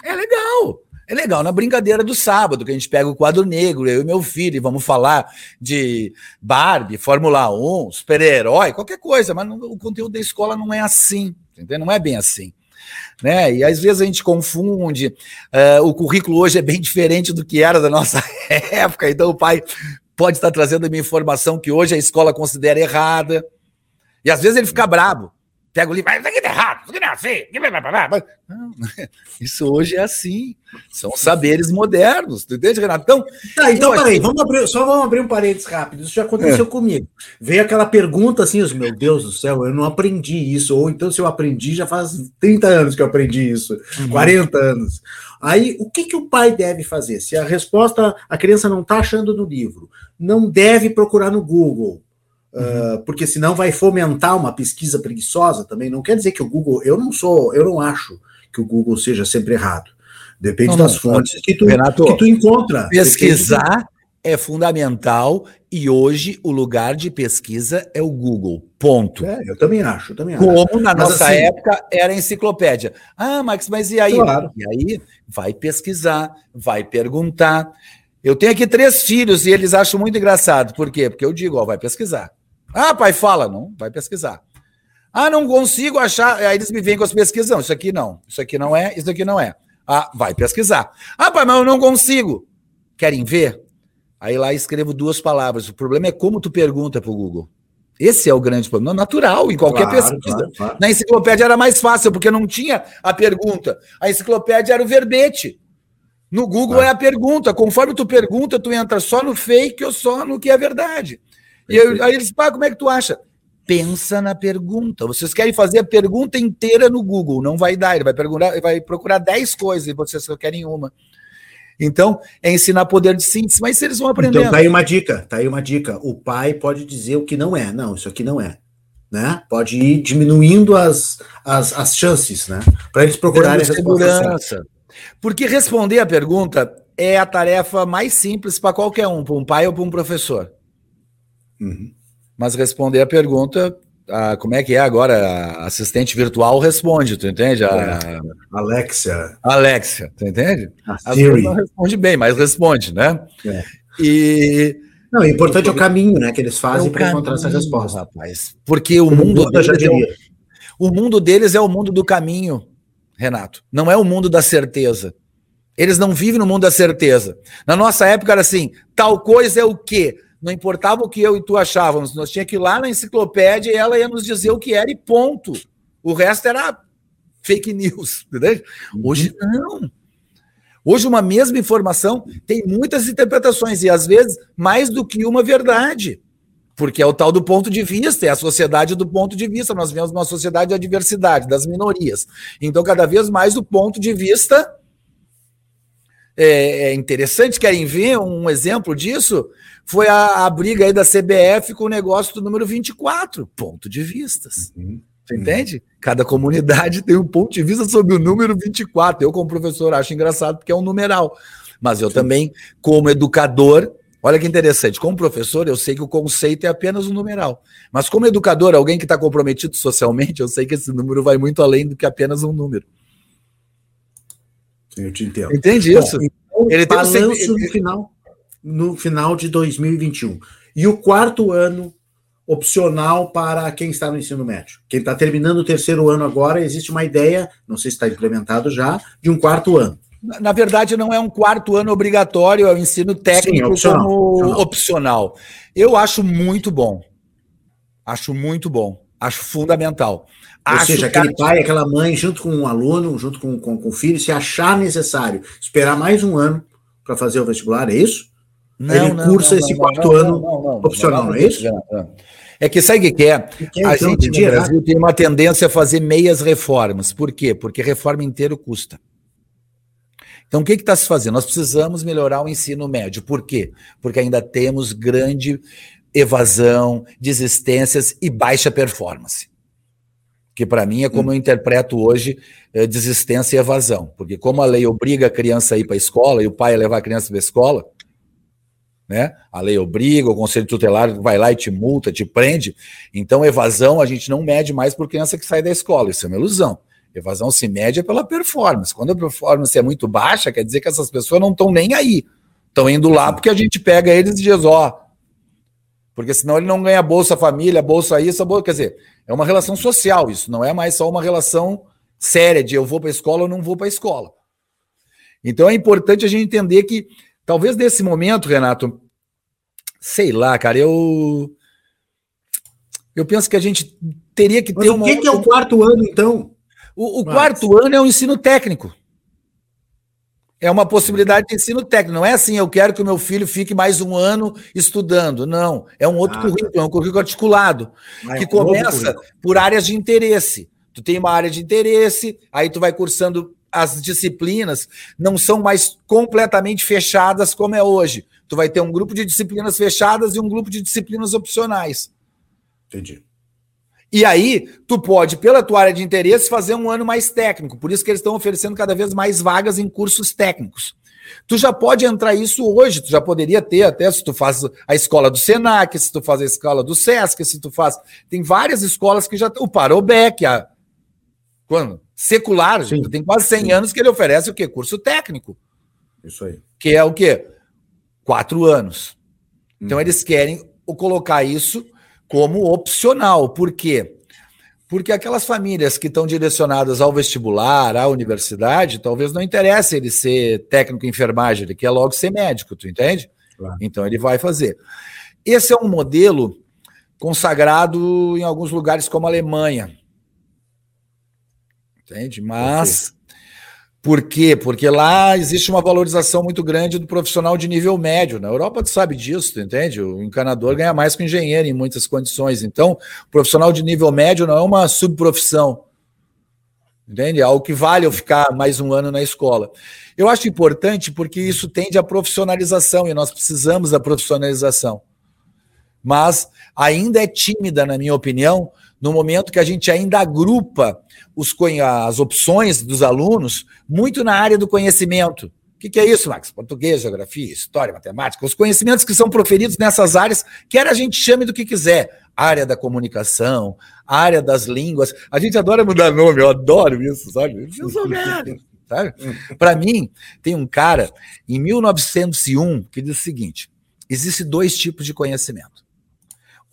É legal. É legal na brincadeira do sábado, que a gente pega o quadro negro, eu e meu filho, e vamos falar de Barbie, Fórmula 1, super-herói, qualquer coisa, mas não, o conteúdo da escola não é assim, entendeu? Não é bem assim. Né? E às vezes a gente confunde. Uh, o currículo hoje é bem (laughs) diferente do que era da nossa (laughs) época, então o pai pode estar trazendo uma informação que hoje a escola considera errada. E às vezes ele fica brabo. Pega o livro, mas isso aqui tá errado, isso aqui não é assim. Não, (laughs) isso hoje é assim. São saberes modernos, tu entende, Renato? Então, tá, então peraí, vamos abrir, só vamos abrir um parênteses rápido. Isso já aconteceu é. comigo. Veio aquela pergunta assim, meu Deus do céu, eu não aprendi isso. Ou então, se eu aprendi, já faz 30 anos que eu aprendi isso, uhum. 40 anos. Aí, o que, que o pai deve fazer? Se a resposta a criança não está achando no livro, não deve procurar no Google Uh, porque senão vai fomentar uma pesquisa preguiçosa também. Não quer dizer que o Google, eu não sou, eu não acho que o Google seja sempre errado. Depende não, das não, fontes que tu, Renato, que tu encontra. Pesquisar, é fundamental e hoje o lugar de pesquisa é o Google. Ponto. É, eu também acho, eu também acho. Como na mas nossa assim, época era a enciclopédia. Ah, Max, mas e aí? Claro. E aí vai pesquisar, vai perguntar. Eu tenho aqui três filhos e eles acham muito engraçado. Por quê? Porque eu digo, ó, vai pesquisar. Ah, pai, fala. Não, vai pesquisar. Ah, não consigo achar. Aí eles me vêm com as pesquisas. Não, isso aqui não. Isso aqui não é, isso aqui não é. Ah, vai pesquisar. Ah, pai, mas eu não consigo. Querem ver? Aí lá escrevo duas palavras. O problema é como tu pergunta para o Google. Esse é o grande problema. Natural, em qualquer claro, pesquisa. Claro, claro. Na enciclopédia era mais fácil, porque não tinha a pergunta. A enciclopédia era o verbete. No Google é a pergunta. Conforme tu pergunta, tu entra só no fake ou só no que é verdade. E eu, aí eles, pá, como é que tu acha? Pensa na pergunta. Vocês querem fazer a pergunta inteira no Google, não vai dar. Ele vai, perguntar, vai procurar 10 coisas e vocês só querem uma. Então, é ensinar poder de síntese, mas eles vão aprender. Então, tá aí uma dica, tá aí uma dica. O pai pode dizer o que não é. Não, isso aqui não é. Né? Pode ir diminuindo as, as, as chances, né? Para eles procurarem segurança. Porque responder a pergunta é a tarefa mais simples para qualquer um, para um pai ou para um professor. Uhum. Mas responder a pergunta a, como é que é agora? A assistente virtual responde, tu entende? A, é, Alexia. Alexia, tu entende? A Siri. não responde bem, mas responde, né? É. E. Não, o importante é o caminho, né, que eles fazem é para encontrar essa resposta. Rapaz, porque o mundo, deles é o, o mundo deles é o mundo do caminho, Renato. Não é o mundo da certeza. Eles não vivem no mundo da certeza. Na nossa época era assim: tal coisa é o quê? Não importava o que eu e tu achávamos, nós tinha que ir lá na enciclopédia e ela ia nos dizer o que era e ponto. O resto era fake news, (laughs) entendeu? Hoje não. Hoje uma mesma informação tem muitas interpretações e às vezes mais do que uma verdade. Porque é o tal do ponto de vista, é a sociedade do ponto de vista. Nós vivemos uma sociedade da diversidade, das minorias. Então, cada vez mais o ponto de vista é, é interessante. Querem ver um exemplo disso? foi a, a, briga aí da CBF com o negócio do número 24, ponto de vistas. Uhum. Você entende? Cada comunidade (laughs) tem um ponto de vista sobre o número 24. Eu, como professor, acho engraçado porque é um numeral. Mas eu Sim. também, como educador, olha que interessante, como professor, eu sei que o conceito é apenas um numeral. Mas como educador, alguém que está comprometido socialmente, eu sei que esse número vai muito além do que apenas um número. Eu te entendo. Entende isso? Bom, então, ele tem um no final no final de 2021. E o quarto ano opcional para quem está no ensino médio. Quem está terminando o terceiro ano agora, existe uma ideia, não sei se está implementado já, de um quarto ano. Na verdade, não é um quarto ano obrigatório, é o ensino técnico Sim, é opcional, como opcional. opcional. Eu acho muito bom. Acho muito bom. Acho fundamental. Ou acho seja, aquele pai, aquela mãe, junto com um aluno, junto com, com, com o filho, se achar necessário esperar mais um ano para fazer o vestibular, é isso? Não, ele não, cursa não, esse quarto ano opcional, não, é isso? É que sabe o que é? Que a então, gente no Brasil tem uma tendência a fazer meias reformas. Por quê? Porque reforma inteira custa. Então, o que está se fazendo? Nós precisamos melhorar o ensino médio. Por quê? Porque ainda temos grande evasão, desistências e baixa performance. Que para mim é como hum. eu interpreto hoje é, desistência e evasão. Porque como a lei obriga a criança a ir para a escola e o pai a levar a criança para a escola, né? A lei obriga, o conselho tutelar vai lá e te multa, te prende. Então, evasão a gente não mede mais por criança que sai da escola. Isso é uma ilusão. Evasão se mede pela performance. Quando a performance é muito baixa, quer dizer que essas pessoas não estão nem aí. Estão indo lá porque a gente pega eles e diz, ó. Porque senão ele não ganha bolsa família, bolsa isso, bolsa. Quer dizer, é uma relação social isso, não é mais só uma relação séria de eu vou para a escola ou não vou para a escola. Então é importante a gente entender que Talvez nesse momento, Renato, sei lá, cara, eu eu penso que a gente teria que ter Mas o que, que é o quarto ano, então? O, o quarto ano é o ensino técnico. É uma possibilidade de ensino técnico. Não é assim, eu quero que o meu filho fique mais um ano estudando. Não. É um outro ah, currículo, é um currículo articulado, ah, é que começa por áreas de interesse. Tu tem uma área de interesse, aí tu vai cursando as disciplinas não são mais completamente fechadas como é hoje. Tu vai ter um grupo de disciplinas fechadas e um grupo de disciplinas opcionais. Entendi. E aí, tu pode, pela tua área de interesse, fazer um ano mais técnico. Por isso que eles estão oferecendo cada vez mais vagas em cursos técnicos. Tu já pode entrar isso hoje, tu já poderia ter até se tu faz a escola do Senac, se tu faz a escola do Sesc, se tu faz. Tem várias escolas que já. O Parobec, a. Quando? Secular, Sim. tem quase 100 Sim. anos que ele oferece o quê? Curso técnico. Isso aí. Que é o quê? Quatro anos. Então hum. eles querem colocar isso como opcional. Por quê? Porque aquelas famílias que estão direcionadas ao vestibular, à universidade, talvez não interesse ele ser técnico em enfermagem, ele quer logo ser médico, tu entende? Claro. Então ele vai fazer. Esse é um modelo consagrado em alguns lugares como a Alemanha. Entende? Mas por quê? Porque lá existe uma valorização muito grande do profissional de nível médio. Na Europa, tu sabe disso, tu entende? O encanador ganha mais que o engenheiro em muitas condições. Então, o profissional de nível médio não é uma subprofissão. Entende? É algo que vale eu ficar mais um ano na escola. Eu acho importante porque isso tende à profissionalização e nós precisamos da profissionalização. Mas ainda é tímida, na minha opinião, no momento que a gente ainda agrupa os, as opções dos alunos muito na área do conhecimento. O que, que, é isso, Max? Português, geografia, história, matemática, os conhecimentos que são proferidos nessas áreas, quer a gente chame do que quiser. Área da comunicação, área das línguas. A gente adora mudar nome, eu adoro isso, sabe? Eu sou velho, (laughs) sabe? Para mim, tem um cara em 1901 que diz o seguinte: existe dois tipos de conhecimento.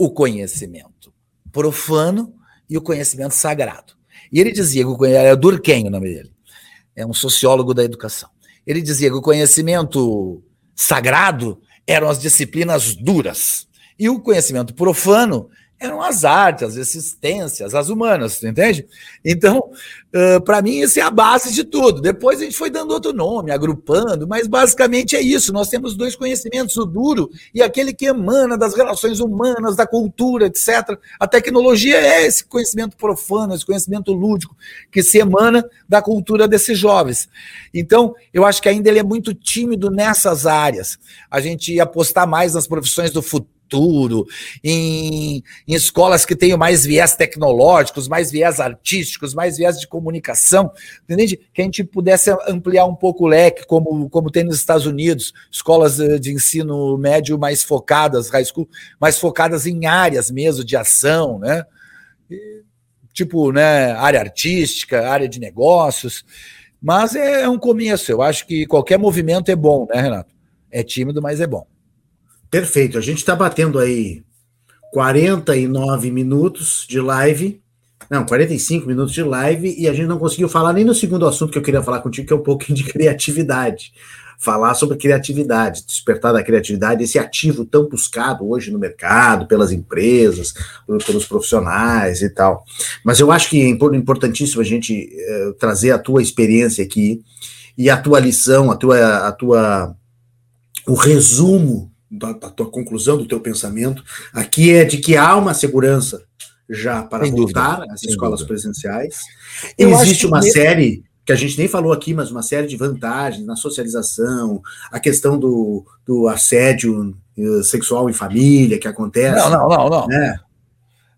O conhecimento profano e o conhecimento sagrado. E ele dizia que o é Durkheim o nome dele, é um sociólogo da educação. Ele dizia que o conhecimento sagrado eram as disciplinas duras e o conhecimento profano eram as artes, as existências, as humanas, entende? Então, uh, para mim, isso é a base de tudo. Depois a gente foi dando outro nome, agrupando, mas basicamente é isso. Nós temos dois conhecimentos, o duro e aquele que emana das relações humanas, da cultura, etc. A tecnologia é esse conhecimento profano, esse conhecimento lúdico, que se emana da cultura desses jovens. Então, eu acho que ainda ele é muito tímido nessas áreas. A gente apostar mais nas profissões do futuro futuro, em, em escolas que tenham mais viés tecnológicos, mais viés artísticos, mais viés de comunicação, entende? Que a gente pudesse ampliar um pouco o leque, como, como tem nos Estados Unidos, escolas eh, de ensino médio mais focadas, high school, mais focadas em áreas mesmo de ação, né? tipo, né, área artística, área de negócios, mas é um começo. Eu acho que qualquer movimento é bom, né, Renato? É tímido, mas é bom. Perfeito. A gente está batendo aí 49 minutos de live. Não, 45 minutos de live e a gente não conseguiu falar nem no segundo assunto que eu queria falar contigo, que é um pouquinho de criatividade. Falar sobre criatividade, despertar da criatividade, esse ativo tão buscado hoje no mercado, pelas empresas, pelos profissionais e tal. Mas eu acho que é importantíssimo a gente eh, trazer a tua experiência aqui e a tua lição, a tua, a tua, o resumo da, da, tua conclusão, do teu pensamento, aqui é de que há uma segurança já para Sem voltar dúvida. às escolas dúvida. presenciais. Eu Existe uma mesmo... série que a gente nem falou aqui, mas uma série de vantagens na socialização, a questão do, do assédio eh, sexual em família que acontece. Não, não, não, não. Né?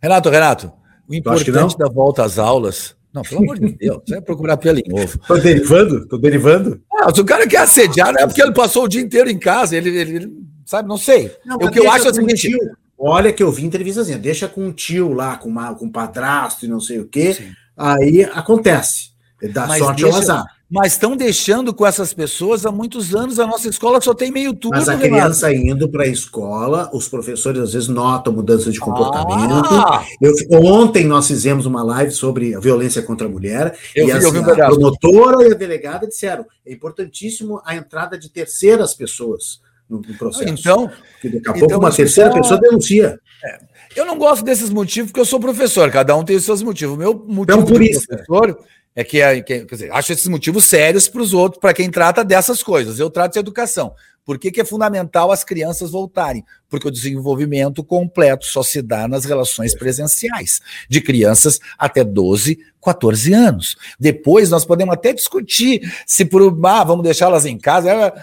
Renato, Renato, o importante da volta às aulas não, pelo amor de (laughs) Deus, você vai procurar pelo em ovo. Tô derivando? Tô derivando? Ah, se o cara quer assediar, não é porque ele passou o dia inteiro em casa, ele, ele sabe, não sei. Não, o que eu acho é o seguinte. Olha que eu vi entrevistazinha, deixa com o tio lá, com, uma, com o padrasto e não sei o quê. Sim. Aí acontece. Dá Mas sorte deixa, ao azar. Mas estão deixando com essas pessoas há muitos anos. A nossa escola só tem meio turno. Mas a criança Renato. indo para a escola, os professores às vezes notam mudança de comportamento. Ah. Eu, ontem nós fizemos uma live sobre a violência contra a mulher. Eu e vi, as, a promotora e a delegada disseram: é importantíssimo a entrada de terceiras pessoas no, no processo. Então, Porque daqui a pouco então, uma terceira então, pessoa denuncia. É. Eu não gosto desses motivos porque eu sou professor, cada um tem os seus motivos. O meu motivo então, por isso, professor é que, é, que quer dizer, acho esses motivos sérios para os outros, para quem trata dessas coisas. Eu trato de educação. Por que, que é fundamental as crianças voltarem? Porque o desenvolvimento completo só se dá nas relações presenciais, de crianças até 12, 14 anos. Depois nós podemos até discutir se por ah, vamos deixá-las em casa.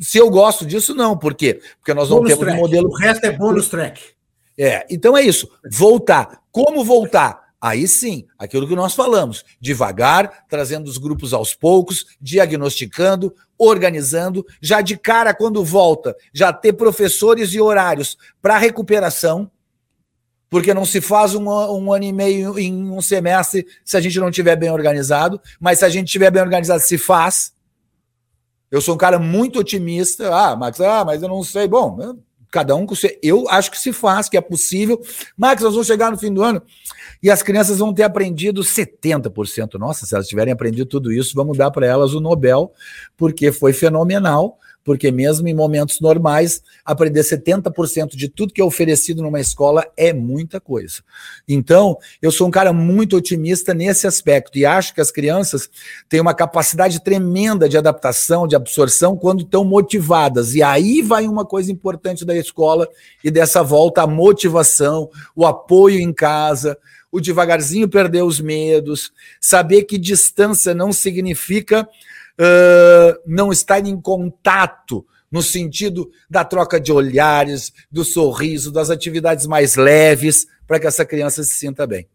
Se eu gosto disso, não. Por quê? Porque nós não temos track. um modelo. O resto é bônus track. É, então é isso. Voltar. Como voltar? Aí sim, aquilo que nós falamos, devagar, trazendo os grupos aos poucos, diagnosticando, organizando, já de cara quando volta, já ter professores e horários para recuperação, porque não se faz um, um, ano e meio em um semestre se a gente não tiver bem organizado, mas se a gente tiver bem organizado, se faz. Eu sou um cara muito otimista. Ah, Max, ah, mas eu não sei. Bom, cada um com seu. Eu acho que se faz, que é possível. Max, nós vamos chegar no fim do ano e as crianças vão ter aprendido 70%. Nossa, se elas tiverem aprendido tudo isso, vamos dar para elas o Nobel, porque foi fenomenal porque mesmo em momentos normais, aprender 70% de tudo que é oferecido numa escola é muita coisa. Então, eu sou um cara muito otimista nesse aspecto e acho que as crianças têm uma capacidade tremenda de adaptação, de absorção quando estão motivadas. E aí vai uma coisa importante da escola e dessa volta a motivação, o apoio em casa, o devagarzinho perder os medos, saber que distância não significa uh, não estar em contato no sentido da troca de olhares, do sorriso, das atividades mais leves, para que essa criança se sinta bem.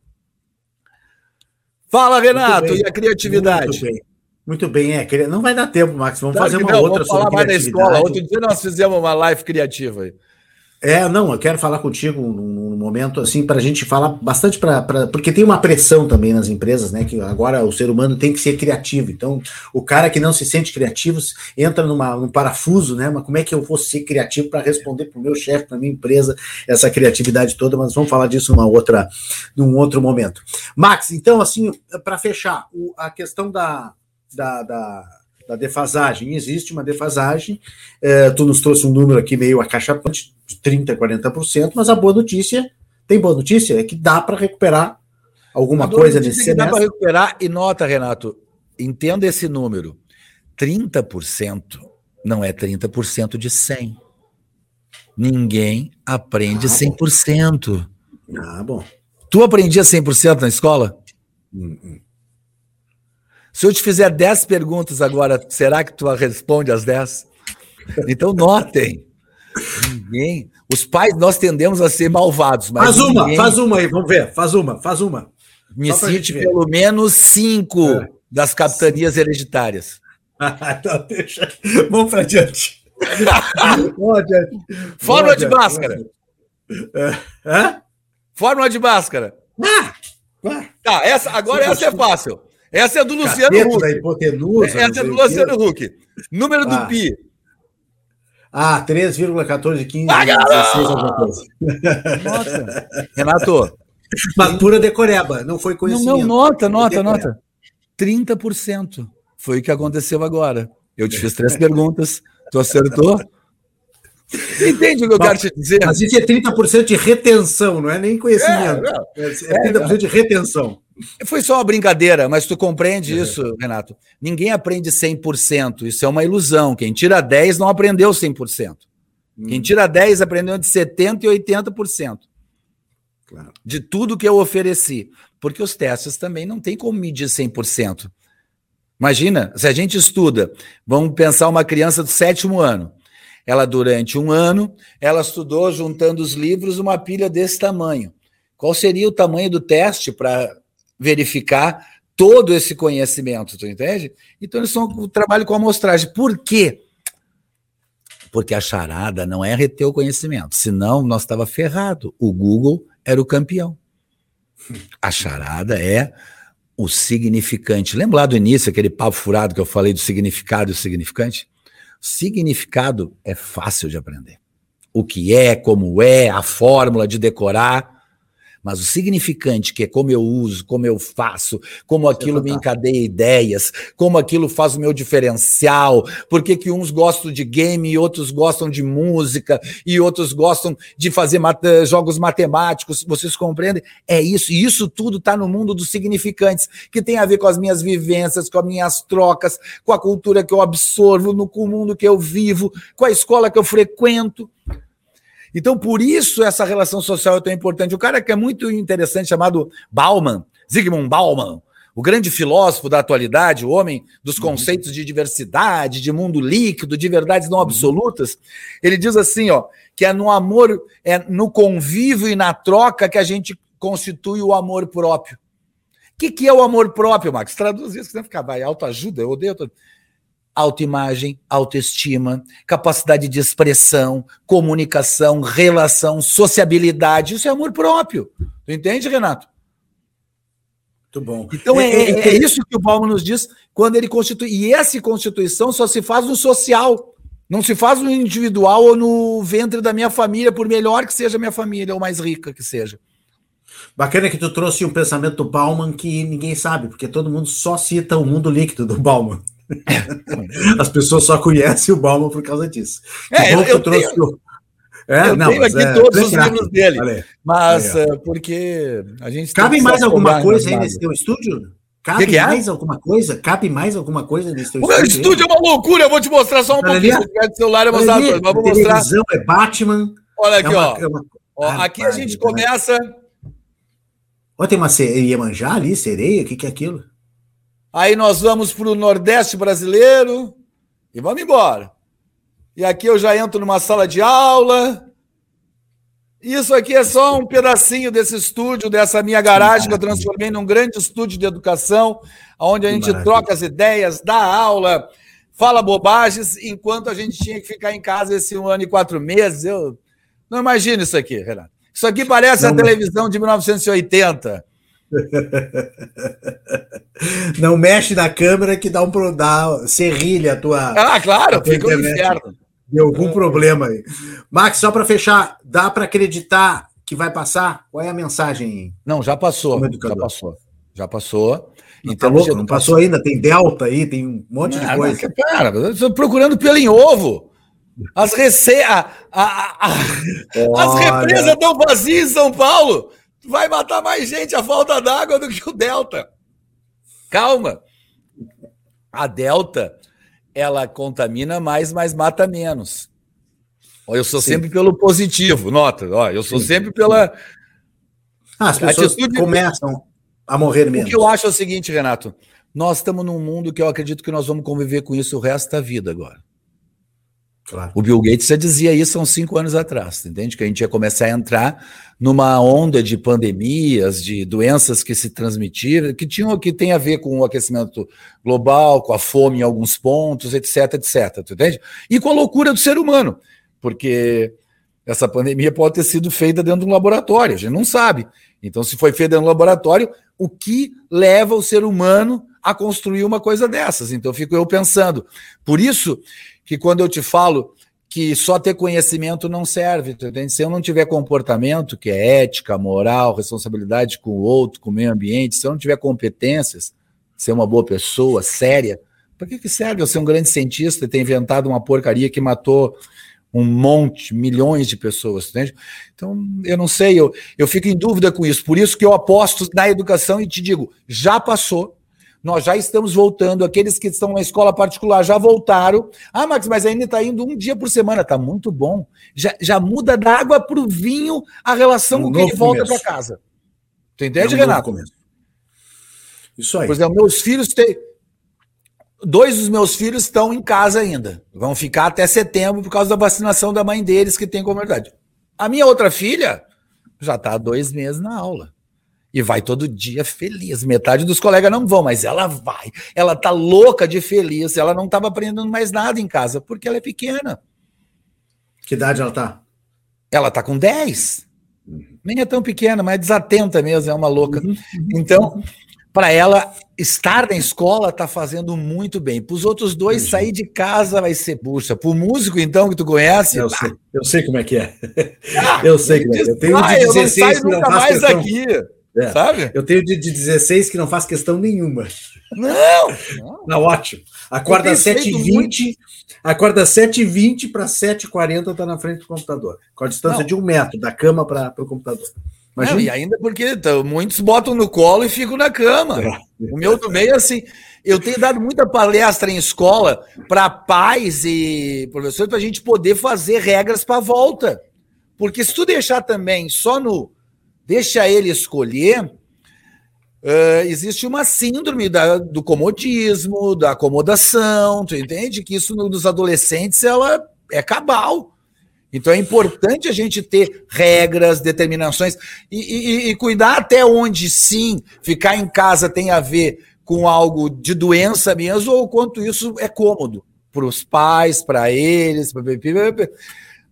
Fala, Renato, e a criatividade? Muito bem. Muito bem, é. Não vai dar tempo, Max. Vamos claro fazer uma não, outra vamos falar mais da escola. Outro dia nós fizemos uma live criativa aí. É, não, eu quero falar contigo num, momento assim para a gente falar bastante para porque tem uma pressão também nas empresas, né? Que agora o ser humano tem que ser criativo. Então, o cara que não se sente criativo entra numa, num parafuso, né? Mas como é que eu vou ser criativo para responder para o meu chefe, para minha empresa, essa criatividade toda? Mas vamos falar disso numa outra, num outro momento. Max, então assim, para fechar, a questão da, da, da da defasagem. Existe uma defasagem, é, tu nos trouxe um número aqui meio acachapante, de 30%, 40%, mas a boa notícia, tem boa notícia, é que dá para recuperar alguma coisa nesse semestre. Dá para recuperar, e nota, Renato, entenda esse número, 30% não é 30% de 100. Ninguém aprende ah, 100%. Ah, bom. Tu aprendia 100% na escola? Hum. Se eu te fizer 10 perguntas agora, será que tu responde as 10? Então notem. Ninguém. Os pais, nós tendemos a ser malvados. faz uma, ninguém... faz uma aí, vamos ver. Faz uma, faz uma. Me cite pelo menos cinco é. das capitanias hereditárias. (laughs) então deixa. Vamos para adiante. (laughs) Vamos adiante. Fórmula de máscara. É. Fórmula de máscara. Ah, ah. Tá, essa, agora essa é fácil. Essa é do Luciano Huck. Da hipotenusa, Essa é do Luciano Huck. Número do ah. Pi. Ah, 3,1415. Ah, 16 alguma coisa. Nossa. (laughs) Renato. Mas pura decoreba, não foi conhecimento. Não, não nota, nota, nota. 30%. Foi o que aconteceu agora. Eu te fiz três perguntas, tu acertou. (laughs) Entende o que eu quero te dizer? Mas isso é 30% de retenção, não é nem conhecimento. É, é 30% é, de retenção. Foi só uma brincadeira, mas tu compreende uhum. isso, Renato? Ninguém aprende 100%, isso é uma ilusão. Quem tira 10 não aprendeu 100%. Hum. Quem tira 10 aprendeu de 70% e 80%. Claro. De tudo que eu ofereci. Porque os testes também não tem como medir 100%. Imagina, se a gente estuda, vamos pensar uma criança do sétimo ano. Ela, durante um ano, ela estudou, juntando os livros, uma pilha desse tamanho. Qual seria o tamanho do teste para verificar todo esse conhecimento, tu entende? Então eles são o trabalho com amostragem. Por quê? Porque a charada não é reter o conhecimento, senão nós estava ferrado. O Google era o campeão. A charada é o significante. Lembra lá do início, aquele papo furado que eu falei do significado e o significante? Significado é fácil de aprender. O que é, como é, a fórmula de decorar mas o significante, que é como eu uso, como eu faço, como aquilo me encadeia ideias, como aquilo faz o meu diferencial, por que uns gostam de game e outros gostam de música e outros gostam de fazer mat jogos matemáticos, vocês compreendem? É isso, e isso tudo está no mundo dos significantes, que tem a ver com as minhas vivências, com as minhas trocas, com a cultura que eu absorvo, no, mundo que eu vivo, com a escola que eu frequento. Então, por isso essa relação social é tão importante. O cara que é muito interessante, chamado Bauman, Zygmunt Bauman, o grande filósofo da atualidade, o homem dos uhum. conceitos de diversidade, de mundo líquido, de verdades não uhum. absolutas, ele diz assim, ó, que é no amor, é no convívio e na troca que a gente constitui o amor próprio. O que, que é o amor próprio, Max? Traduz isso, que não ficar vai, autoajuda, eu odeio. Auto... Autoimagem, autoestima, capacidade de expressão, comunicação, relação, sociabilidade. Isso é amor próprio. Tu entende, Renato? Muito bom. Então é, é, é, isso que o Paulo nos diz quando ele constitui. E essa constituição só se faz no social. Não se faz no individual ou no ventre da minha família, por melhor que seja a minha família, ou mais rica que seja. Bacana que tu trouxe um pensamento do Bauman que ninguém sabe, porque todo mundo só cita o mundo líquido do Bauman. As pessoas só conhecem o Bauman por causa disso. É, eu, eu, trouxe tenho, é, eu não, tenho aqui é, todos os livros dele, mas é, porque a gente cabe mais alguma coisa aí nesse teu estúdio? Cabe que que é? mais alguma coisa? Cabe mais alguma coisa nesse teu o estúdio? O estúdio é uma loucura, eu vou te mostrar só um Olha pouquinho. De celular, eu mostrar, mas vou mostrar. Televisão é Batman. Olha aqui, é uma, ó. É uma... ó ah, aqui a gente começa. Ó, tem uma Iemanjá ali, sereia, o que, que é aquilo? Aí nós vamos para o Nordeste brasileiro e vamos embora. E aqui eu já entro numa sala de aula. Isso aqui é só um pedacinho desse estúdio, dessa minha garagem que eu transformei num grande estúdio de educação, onde a gente troca as ideias, dá aula, fala bobagens, enquanto a gente tinha que ficar em casa esse um ano e quatro meses. Eu não imagino isso aqui, Renato. Isso aqui parece não, a televisão de 1980. (laughs) Não mexe na câmera que dá um dá, serrilha a tua. Ah, claro, fica um inferno. Deu algum é. problema aí. Max, só para fechar, dá para acreditar que vai passar? Qual é a mensagem? Não, já passou. Já passou. Já passou. Não, tá louco, não passou ainda, tem delta aí, tem um monte não, de coisa. Não, cara, eu estou procurando pelo em ovo. As rece... A, a, a, as represas estão vazias em São Paulo. Vai matar mais gente a falta d'água do que o Delta. Calma. A Delta ela contamina mais, mas mata menos. Eu sou Sim. sempre pelo positivo, nota. Ó, eu sou Sim. sempre pela. Ah, as pessoas atitude... começam a morrer menos. O que eu acho é o seguinte, Renato. Nós estamos num mundo que eu acredito que nós vamos conviver com isso o resto da vida agora. Claro. O Bill Gates já dizia isso há uns cinco anos atrás, entende? Que a gente ia começar a entrar numa onda de pandemias, de doenças que se transmitiram, que tinham que tem a ver com o aquecimento global, com a fome em alguns pontos, etc, etc, tu entende? E com a loucura do ser humano, porque essa pandemia pode ter sido feita dentro de um laboratório, a gente não sabe. Então, se foi feita dentro de um laboratório, o que leva o ser humano a construir uma coisa dessas? Então, fico eu pensando. Por isso que quando eu te falo que só ter conhecimento não serve, entende? Se eu não tiver comportamento, que é ética, moral, responsabilidade com o outro, com o meio ambiente, se eu não tiver competências, ser uma boa pessoa, séria, para que, que serve eu ser um grande cientista e ter inventado uma porcaria que matou um monte, milhões de pessoas, entende? Então, eu não sei, eu, eu fico em dúvida com isso. Por isso que eu aposto na educação e te digo, já passou, nós já estamos voltando, aqueles que estão na escola particular já voltaram. Ah, Max, mas ainda está indo um dia por semana, tá muito bom. Já, já muda da água para o vinho a relação é um com quem volta para casa. Tu entende, é um Renato? Isso aí. Por exemplo, meus filhos têm. Dois dos meus filhos estão em casa ainda. Vão ficar até setembro por causa da vacinação da mãe deles, que tem comunidade. A minha outra filha já está há dois meses na aula e vai todo dia feliz. Metade dos colegas não vão, mas ela vai. Ela tá louca de feliz. Ela não estava aprendendo mais nada em casa porque ela é pequena. Que idade ela tá? Ela tá com 10. Nem é tão pequena, mas é desatenta mesmo, é uma louca. Uhum. Então, para ela estar na escola tá fazendo muito bem. Para os outros dois sair de casa vai ser puxa. Para o músico então que tu conhece, eu, sei, eu sei como é que é. Ah, eu sei como é que é. Eu tenho de 16 eu não saio nunca mais questão. aqui. É. Sabe? Eu tenho de, de 16 que não faz questão nenhuma. Não! Não, (laughs) não ótimo. Acorda às 7h20, acorda 7h20 para 7h40 tá na frente do computador. Com a distância não. de um metro da cama para o computador. Não, e ainda porque então, muitos botam no colo e ficam na cama. É. O meu também é assim. Eu tenho dado muita palestra em escola para pais e professores para a gente poder fazer regras para volta. Porque se tu deixar também só no deixa ele escolher, uh, existe uma síndrome da, do comodismo, da acomodação, tu entende? Que isso nos adolescentes ela é cabal. Então é importante a gente ter regras, determinações e, e, e, cuidar até onde sim ficar em casa tem a ver com algo de doença mesmo ou quanto isso é cômodo para os pais, para eles.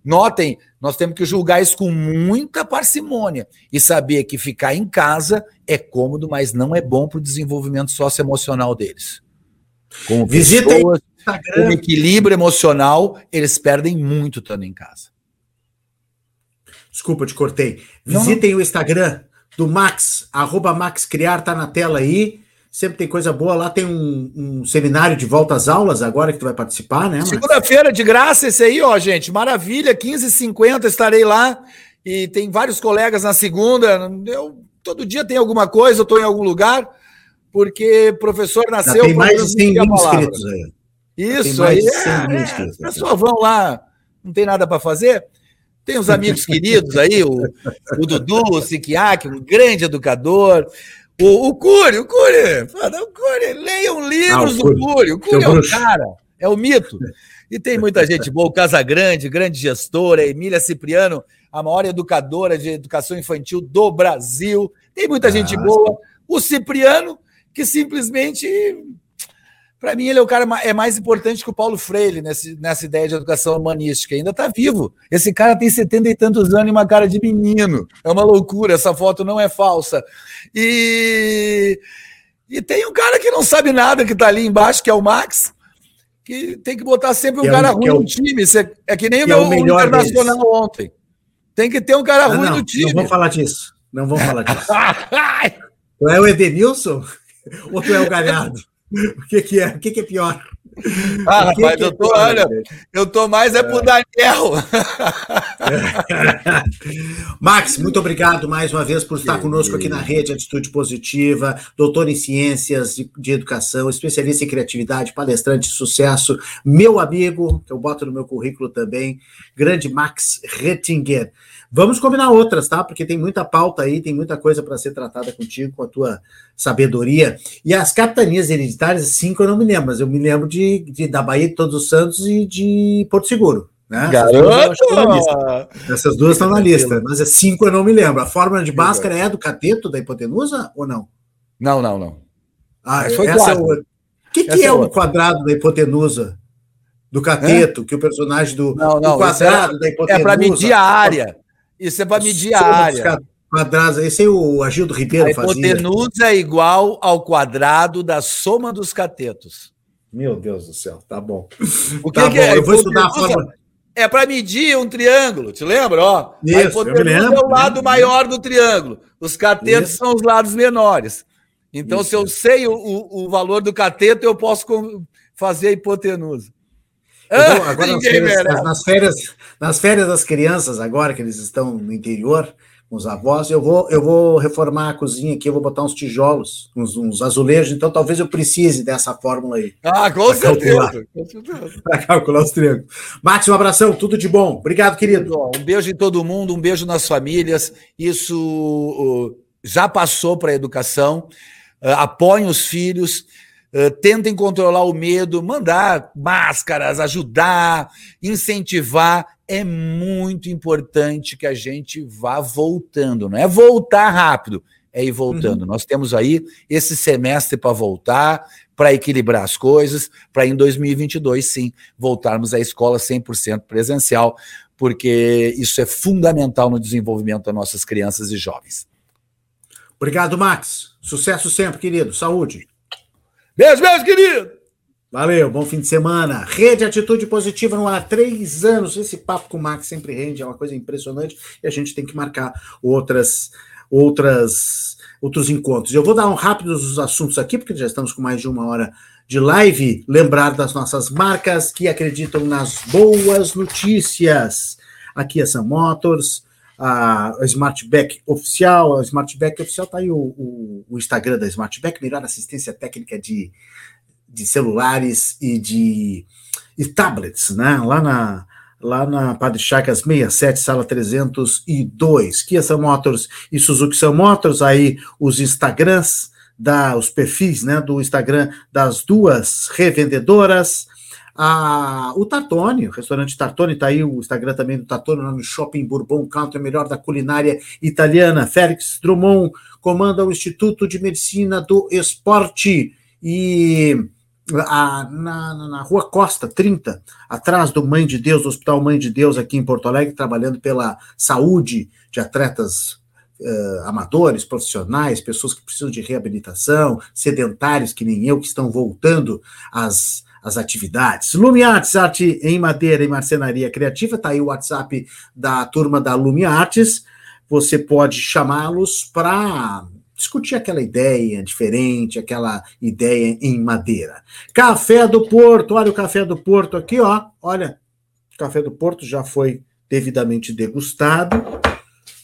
Notem, nós temos que julgar isso com muita parcimônia e saber que ficar em casa é cômodo, mas não é bom para o desenvolvimento socioemocional deles. Como Visitem pessoas, como equilíbrio emocional, eles perdem muito estando em casa. Desculpa, te cortei. Visitem não, não. o Instagram do Max, arroba Max Criar, tá na tela aí. Sempre tem coisa boa lá. Tem um, um seminário de volta às aulas agora que tu vai participar, né? Segunda-feira de graça esse aí, ó, gente. Maravilha, 15h50 estarei lá. E tem vários colegas na segunda. Eu, todo dia tem alguma coisa, eu estou em algum lugar, porque professor nasceu. Já tem mais de 100 mil inscritos aí. Isso aí. É, as pessoas vão lá, não tem nada para fazer. Tem os amigos queridos aí, o, o Dudu, o Siquiaque, um grande educador. O, o Cury, o Cury, o Cury, leiam livros ah, do Cury. O Cury é o cara, é o mito. E tem muita (laughs) gente boa, o Casagrande, grande gestora, Emília Cipriano, a maior educadora de educação infantil do Brasil. Tem muita ah, gente boa. O Cipriano, que simplesmente para mim, ele é o cara é mais importante que o Paulo Freire nessa, nessa ideia de educação humanística. Ainda está vivo. Esse cara tem setenta e tantos anos e uma cara de menino. É uma loucura. Essa foto não é falsa. E, e tem um cara que não sabe nada que está ali embaixo, que é o Max, que tem que botar sempre um que cara é, ruim é o, no time. É que nem o meu é internacional deles. ontem. Tem que ter um cara não, ruim não, no time. Não vamos falar disso. Não vamos falar disso. (laughs) tu é o Edenilson ou tu é o Galhardo? (laughs) O que, que é? O que, que é pior? Ah, rapaz, que eu tô, é olha, eu tô mais é, é. pro Daniel. (laughs) Max, muito obrigado mais uma vez por estar conosco aqui na rede Atitude Positiva, doutor em ciências de, de educação, especialista em criatividade, palestrante de sucesso, meu amigo, que eu boto no meu currículo também, grande Max Rettinger. Vamos combinar outras, tá? Porque tem muita pauta aí, tem muita coisa para ser tratada contigo, com a tua sabedoria. E as capitanias hereditárias, cinco eu não me lembro, mas eu me lembro de, de da Bahia de Todos os Santos e de Porto Seguro. Né? Garoto! Essas duas estão na lista, mas é cinco eu não me lembro. A fórmula de Bhaskara é do cateto da hipotenusa ou não? Não, não, não. Ah, essa é o... O que, que é, é o quadrado da hipotenusa? Do cateto, é? que o personagem do não, não, quadrado é, da hipotenusa. É para medir a área. Isso é para medir a área. Quadrados, esse é o Agildo Ribeiro a fazia. A hipotenusa é igual ao quadrado da soma dos catetos. Meu Deus do céu, tá bom. (laughs) O que, tá que é? Eu vou estudar a forma. É para medir um triângulo, te lembra? Ó, Isso, a hipotenusa lembro, é o lado maior do triângulo. Os catetos Isso. são os lados menores. Então, Isso. se eu sei o, o, valor do cateto, eu posso fazer a hipotenusa. Então, agora nas férias, nas férias, nas férias das crianças, agora que eles estão no interior, com os avós, eu vou, eu vou reformar a cozinha aqui, eu vou botar uns tijolos, uns, uns azulejos, então talvez eu precise dessa fórmula aí. Ah, com certeza. (laughs) Para calcular os triângulos. Max, um abração, tudo de bom. Obrigado, querido. Um beijo em todo mundo, um beijo nas famílias. Isso já passou para a educação. Uh, apoiem os filhos. Uh, tentem controlar o medo, mandar máscaras, ajudar, incentivar. É muito importante que a gente vá voltando, não é voltar rápido, é ir voltando. Uhum. Nós temos aí esse semestre para voltar, para equilibrar as coisas, para em 2022, sim, voltarmos à escola 100% presencial, porque isso é fundamental no desenvolvimento das nossas crianças e jovens. Obrigado, Max. Sucesso sempre, querido. Saúde. Beijo, beijo, querido! Valeu, bom fim de semana. Rede Atitude Positiva no ar, três anos. Esse papo com o Max sempre rende, é uma coisa impressionante e a gente tem que marcar outras, outras, outros encontros. Eu vou dar um rápido dos assuntos aqui, porque já estamos com mais de uma hora de live. Lembrar das nossas marcas que acreditam nas boas notícias. Aqui é Sam Motors, a Smartback Oficial. A Smartback Oficial está aí o, o, o, Instagram da Smartback, melhor assistência técnica de, de celulares e de e tablets, né? Lá na, lá na Padre Chagas 67, sala 302. Kia Sam Motors e Suzuki Sam Motors, aí os Instagrams, da, os perfis né, do Instagram das duas revendedoras a, o Tartone, o restaurante Tartone, está aí o Instagram também do Tartone, lá no Shopping Bourbon Country, melhor da culinária italiana. Félix Drummond comanda o Instituto de Medicina do Esporte e a, na, na, Rua Costa, 30, atrás do Mãe de Deus, do Hospital Mãe de Deus, aqui em Porto Alegre, trabalhando pela saúde de atletas uh, amadores, profissionais, pessoas que precisam de reabilitação, sedentários que nem eu, que estão voltando às, às atividades. Lumiartes, arte em madeira e marcenaria criativa, está aí o WhatsApp da turma da Lumiartes. Você pode chamá-los para discutir aquela ideia diferente, aquela ideia em madeira. Café do Porto, olha o Café do Porto aqui, ó. Olha, o Café do Porto já foi devidamente degustado,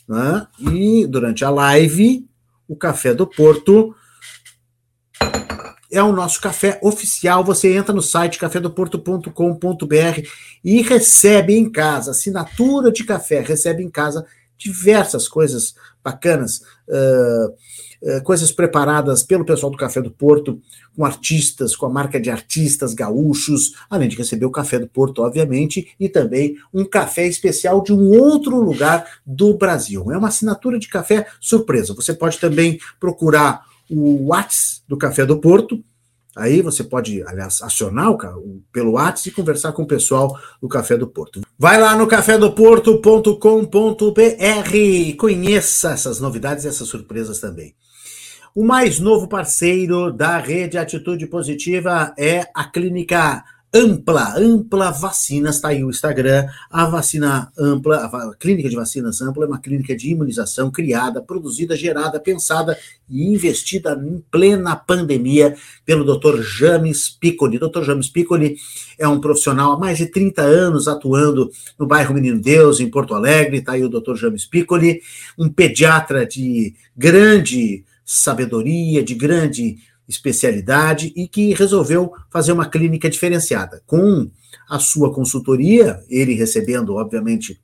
né? E durante a live, o Café do Porto é o nosso café oficial. Você entra no site cafedoporto.com.br e recebe em casa assinatura de café, recebe em casa diversas coisas bacanas. Uh, eh, coisas preparadas pelo pessoal do Café do Porto, com artistas, com a marca de artistas gaúchos, além de receber o Café do Porto, obviamente, e também um café especial de um outro lugar do Brasil. É uma assinatura de café surpresa. Você pode também procurar o Whats do Café do Porto, Aí você pode, aliás, acionar o, pelo WhatsApp e conversar com o pessoal do Café do Porto. Vai lá no cafedoporto.com.br e conheça essas novidades e essas surpresas também. O mais novo parceiro da rede Atitude Positiva é a Clínica Ampla, Ampla Vacinas, está aí o Instagram. A vacina ampla, a clínica de vacinas ampla é uma clínica de imunização criada, produzida, gerada, pensada e investida em plena pandemia pelo Dr. James Piccoli. Dr. James Piccoli é um profissional há mais de 30 anos atuando no bairro Menino Deus, em Porto Alegre. Está aí o Dr. James Piccoli, um pediatra de grande sabedoria, de grande especialidade e que resolveu fazer uma clínica diferenciada. Com a sua consultoria, ele recebendo, obviamente,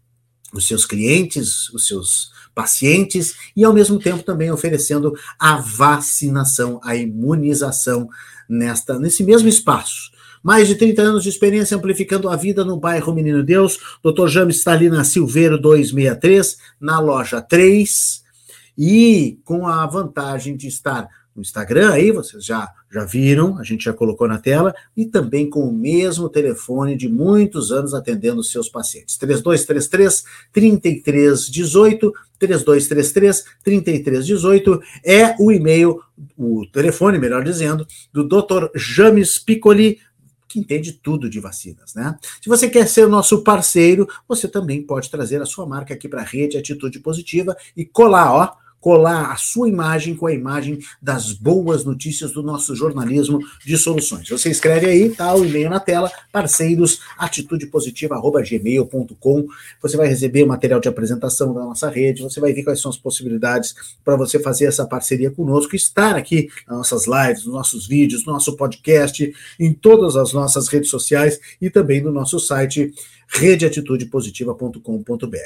os seus clientes, os seus pacientes, e ao mesmo tempo também oferecendo a vacinação, a imunização nesta, nesse mesmo espaço. Mais de 30 anos de experiência amplificando a vida no bairro Menino Deus. Dr. James está ali na Silveiro 263, na loja 3 e com a vantagem de estar no Instagram, aí vocês já, já viram, a gente já colocou na tela, e também com o mesmo telefone de muitos anos atendendo os seus pacientes. 3233 3318, 3233 3318 é o e-mail, o telefone, melhor dizendo, do Dr. James Piccoli, que entende tudo de vacinas, né? Se você quer ser nosso parceiro, você também pode trazer a sua marca aqui para a rede Atitude Positiva e colar, ó, colar a sua imagem com a imagem das boas notícias do nosso jornalismo de soluções. Você escreve aí, tá o e-mail na tela, parceiros atitudepositiva@gmail.com. Você vai receber o material de apresentação da nossa rede, você vai ver quais são as possibilidades para você fazer essa parceria conosco, estar aqui nas nossas lives, nos nossos vídeos, no nosso podcast, em todas as nossas redes sociais e também no nosso site redeatitudepositiva.com.br.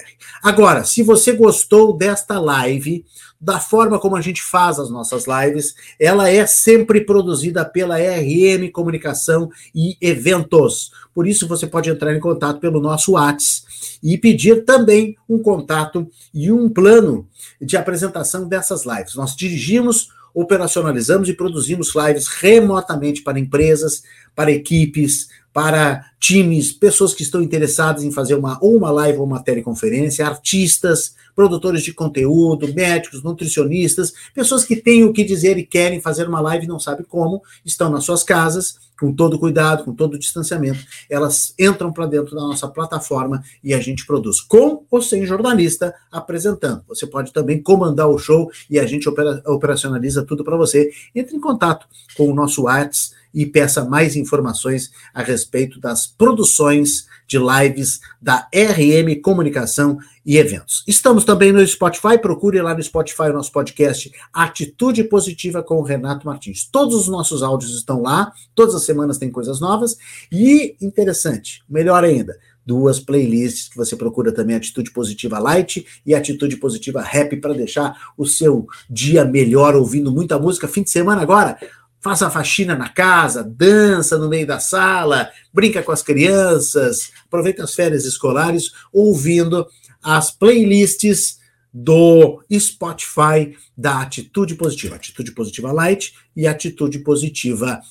Agora, se você gostou desta live, da forma como a gente faz as nossas lives, ela é sempre produzida pela RM Comunicação e Eventos. Por isso você pode entrar em contato pelo nosso WhatsApp e pedir também um contato e um plano de apresentação dessas lives. Nós dirigimos operacionalizamos e produzimos lives remotamente para empresas, para equipes, para times, pessoas que estão interessadas em fazer uma ou uma live ou uma teleconferência, artistas, produtores de conteúdo, médicos, nutricionistas, pessoas que têm o que dizer e querem fazer uma live não sabem como, estão nas suas casas, com todo cuidado, com todo distanciamento, elas entram para dentro da nossa plataforma e a gente produz com ou sem jornalista apresentando. Você pode também comandar o show e a gente opera, operacionaliza tudo para você. Entre em contato com o nosso WhatsApp e peça mais informações a respeito das produções de lives da RM Comunicação e Eventos. Estamos também no Spotify, procure lá no Spotify o nosso podcast Atitude Positiva com o Renato Martins. Todos os nossos áudios estão lá, todas as semanas tem coisas novas e interessante, melhor ainda, duas playlists que você procura também Atitude Positiva Light e Atitude Positiva Happy para deixar o seu dia melhor ouvindo muita música. Fim de semana agora, faz a faxina na casa, dança no meio da sala, brinca com as crianças, aproveita as férias escolares ouvindo as playlists do Spotify da Atitude Positiva, Atitude Positiva Light e Atitude Positiva,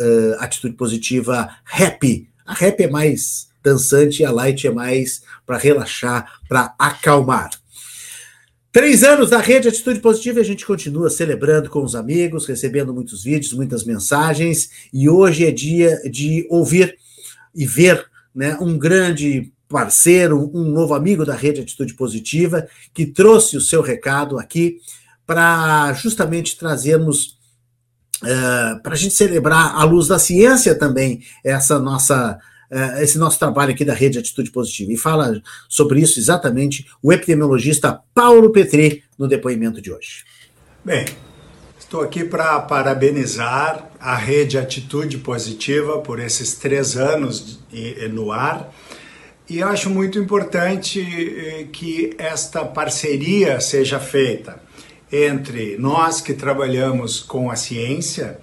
uh, Atitude Positiva Happy. A Happy é mais dançante e a Light é mais para relaxar, para acalmar. Três anos da rede Atitude Positiva e a gente continua celebrando com os amigos, recebendo muitos vídeos, muitas mensagens. E hoje é dia de ouvir e ver né, um grande parceiro, um novo amigo da rede Atitude Positiva, que trouxe o seu recado aqui para justamente trazermos, uh, para a gente celebrar à luz da ciência também essa nossa uh, esse nosso trabalho aqui da Rede Atitude Positiva. E fala sobre isso exatamente o epidemiologista Paulo Petri no depoimento de hoje. Bem, estou aqui para parabenizar a Rede Atitude Positiva por esses três anos no ar. E acho muito importante eh, que esta parceria seja feita entre nós que trabalhamos com a ciência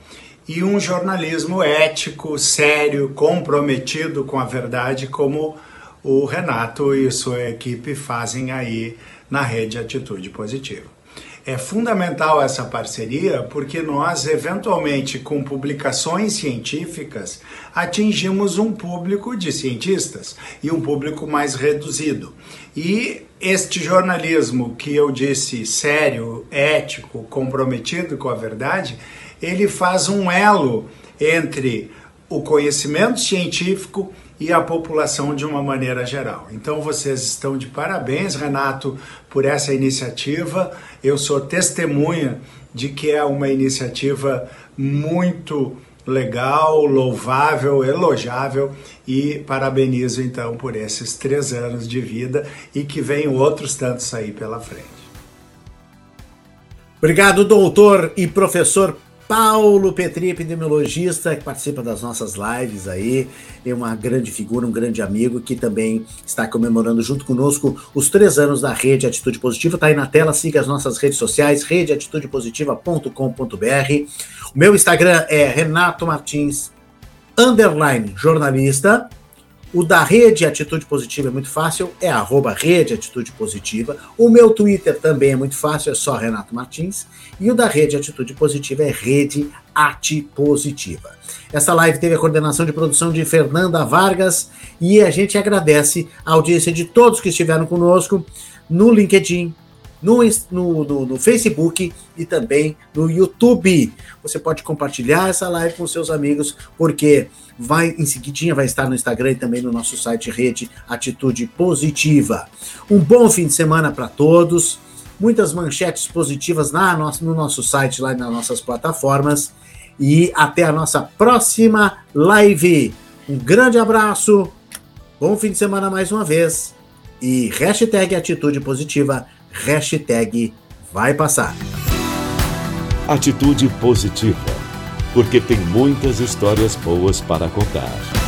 e um jornalismo ético, sério, comprometido com a verdade, como o Renato e sua equipe fazem aí na rede Atitude Positiva. É fundamental essa parceria porque nós, eventualmente, com publicações científicas, atingimos um público de cientistas e um público mais reduzido. E este jornalismo que eu disse sério, ético, comprometido com a verdade, ele faz um elo entre o conhecimento científico e a população de uma maneira geral. Então vocês estão de parabéns, Renato, por essa iniciativa. Eu sou testemunha de que é uma iniciativa muito legal, louvável, elogiável e parabenizo então por esses três anos de vida e que venham outros tantos aí pela frente. Obrigado, doutor e professor Paulo Petri, epidemiologista, que participa das nossas lives aí, é uma grande figura, um grande amigo, que também está comemorando junto conosco os três anos da Rede Atitude Positiva. Está aí na tela, siga as nossas redes sociais, redeatitudepositiva.com.br. O meu Instagram é Renato Martins, jornalista. O da Rede Atitude Positiva é muito fácil, é arroba Rede Atitude Positiva. O meu Twitter também é muito fácil, é só Renato Martins. E o da Rede Atitude Positiva é Rede Ati Positiva. Essa live teve a coordenação de produção de Fernanda Vargas e a gente agradece a audiência de todos que estiveram conosco no LinkedIn, no, no, no, no, Facebook e também no YouTube. Você pode compartilhar essa live com seus amigos, porque vai em seguidinha, vai estar no Instagram e também no nosso site Rede Atitude Positiva. Um bom fim de semana para todos. Muitas manchetes positivas na nossa, no nosso site, lá nas nossas plataformas. E até a nossa próxima live. Um grande abraço, bom fim de semana mais uma vez. E hashtag Atitude Positiva hashtag vai passar. Atitude positiva, porque tem muitas histórias boas para contar.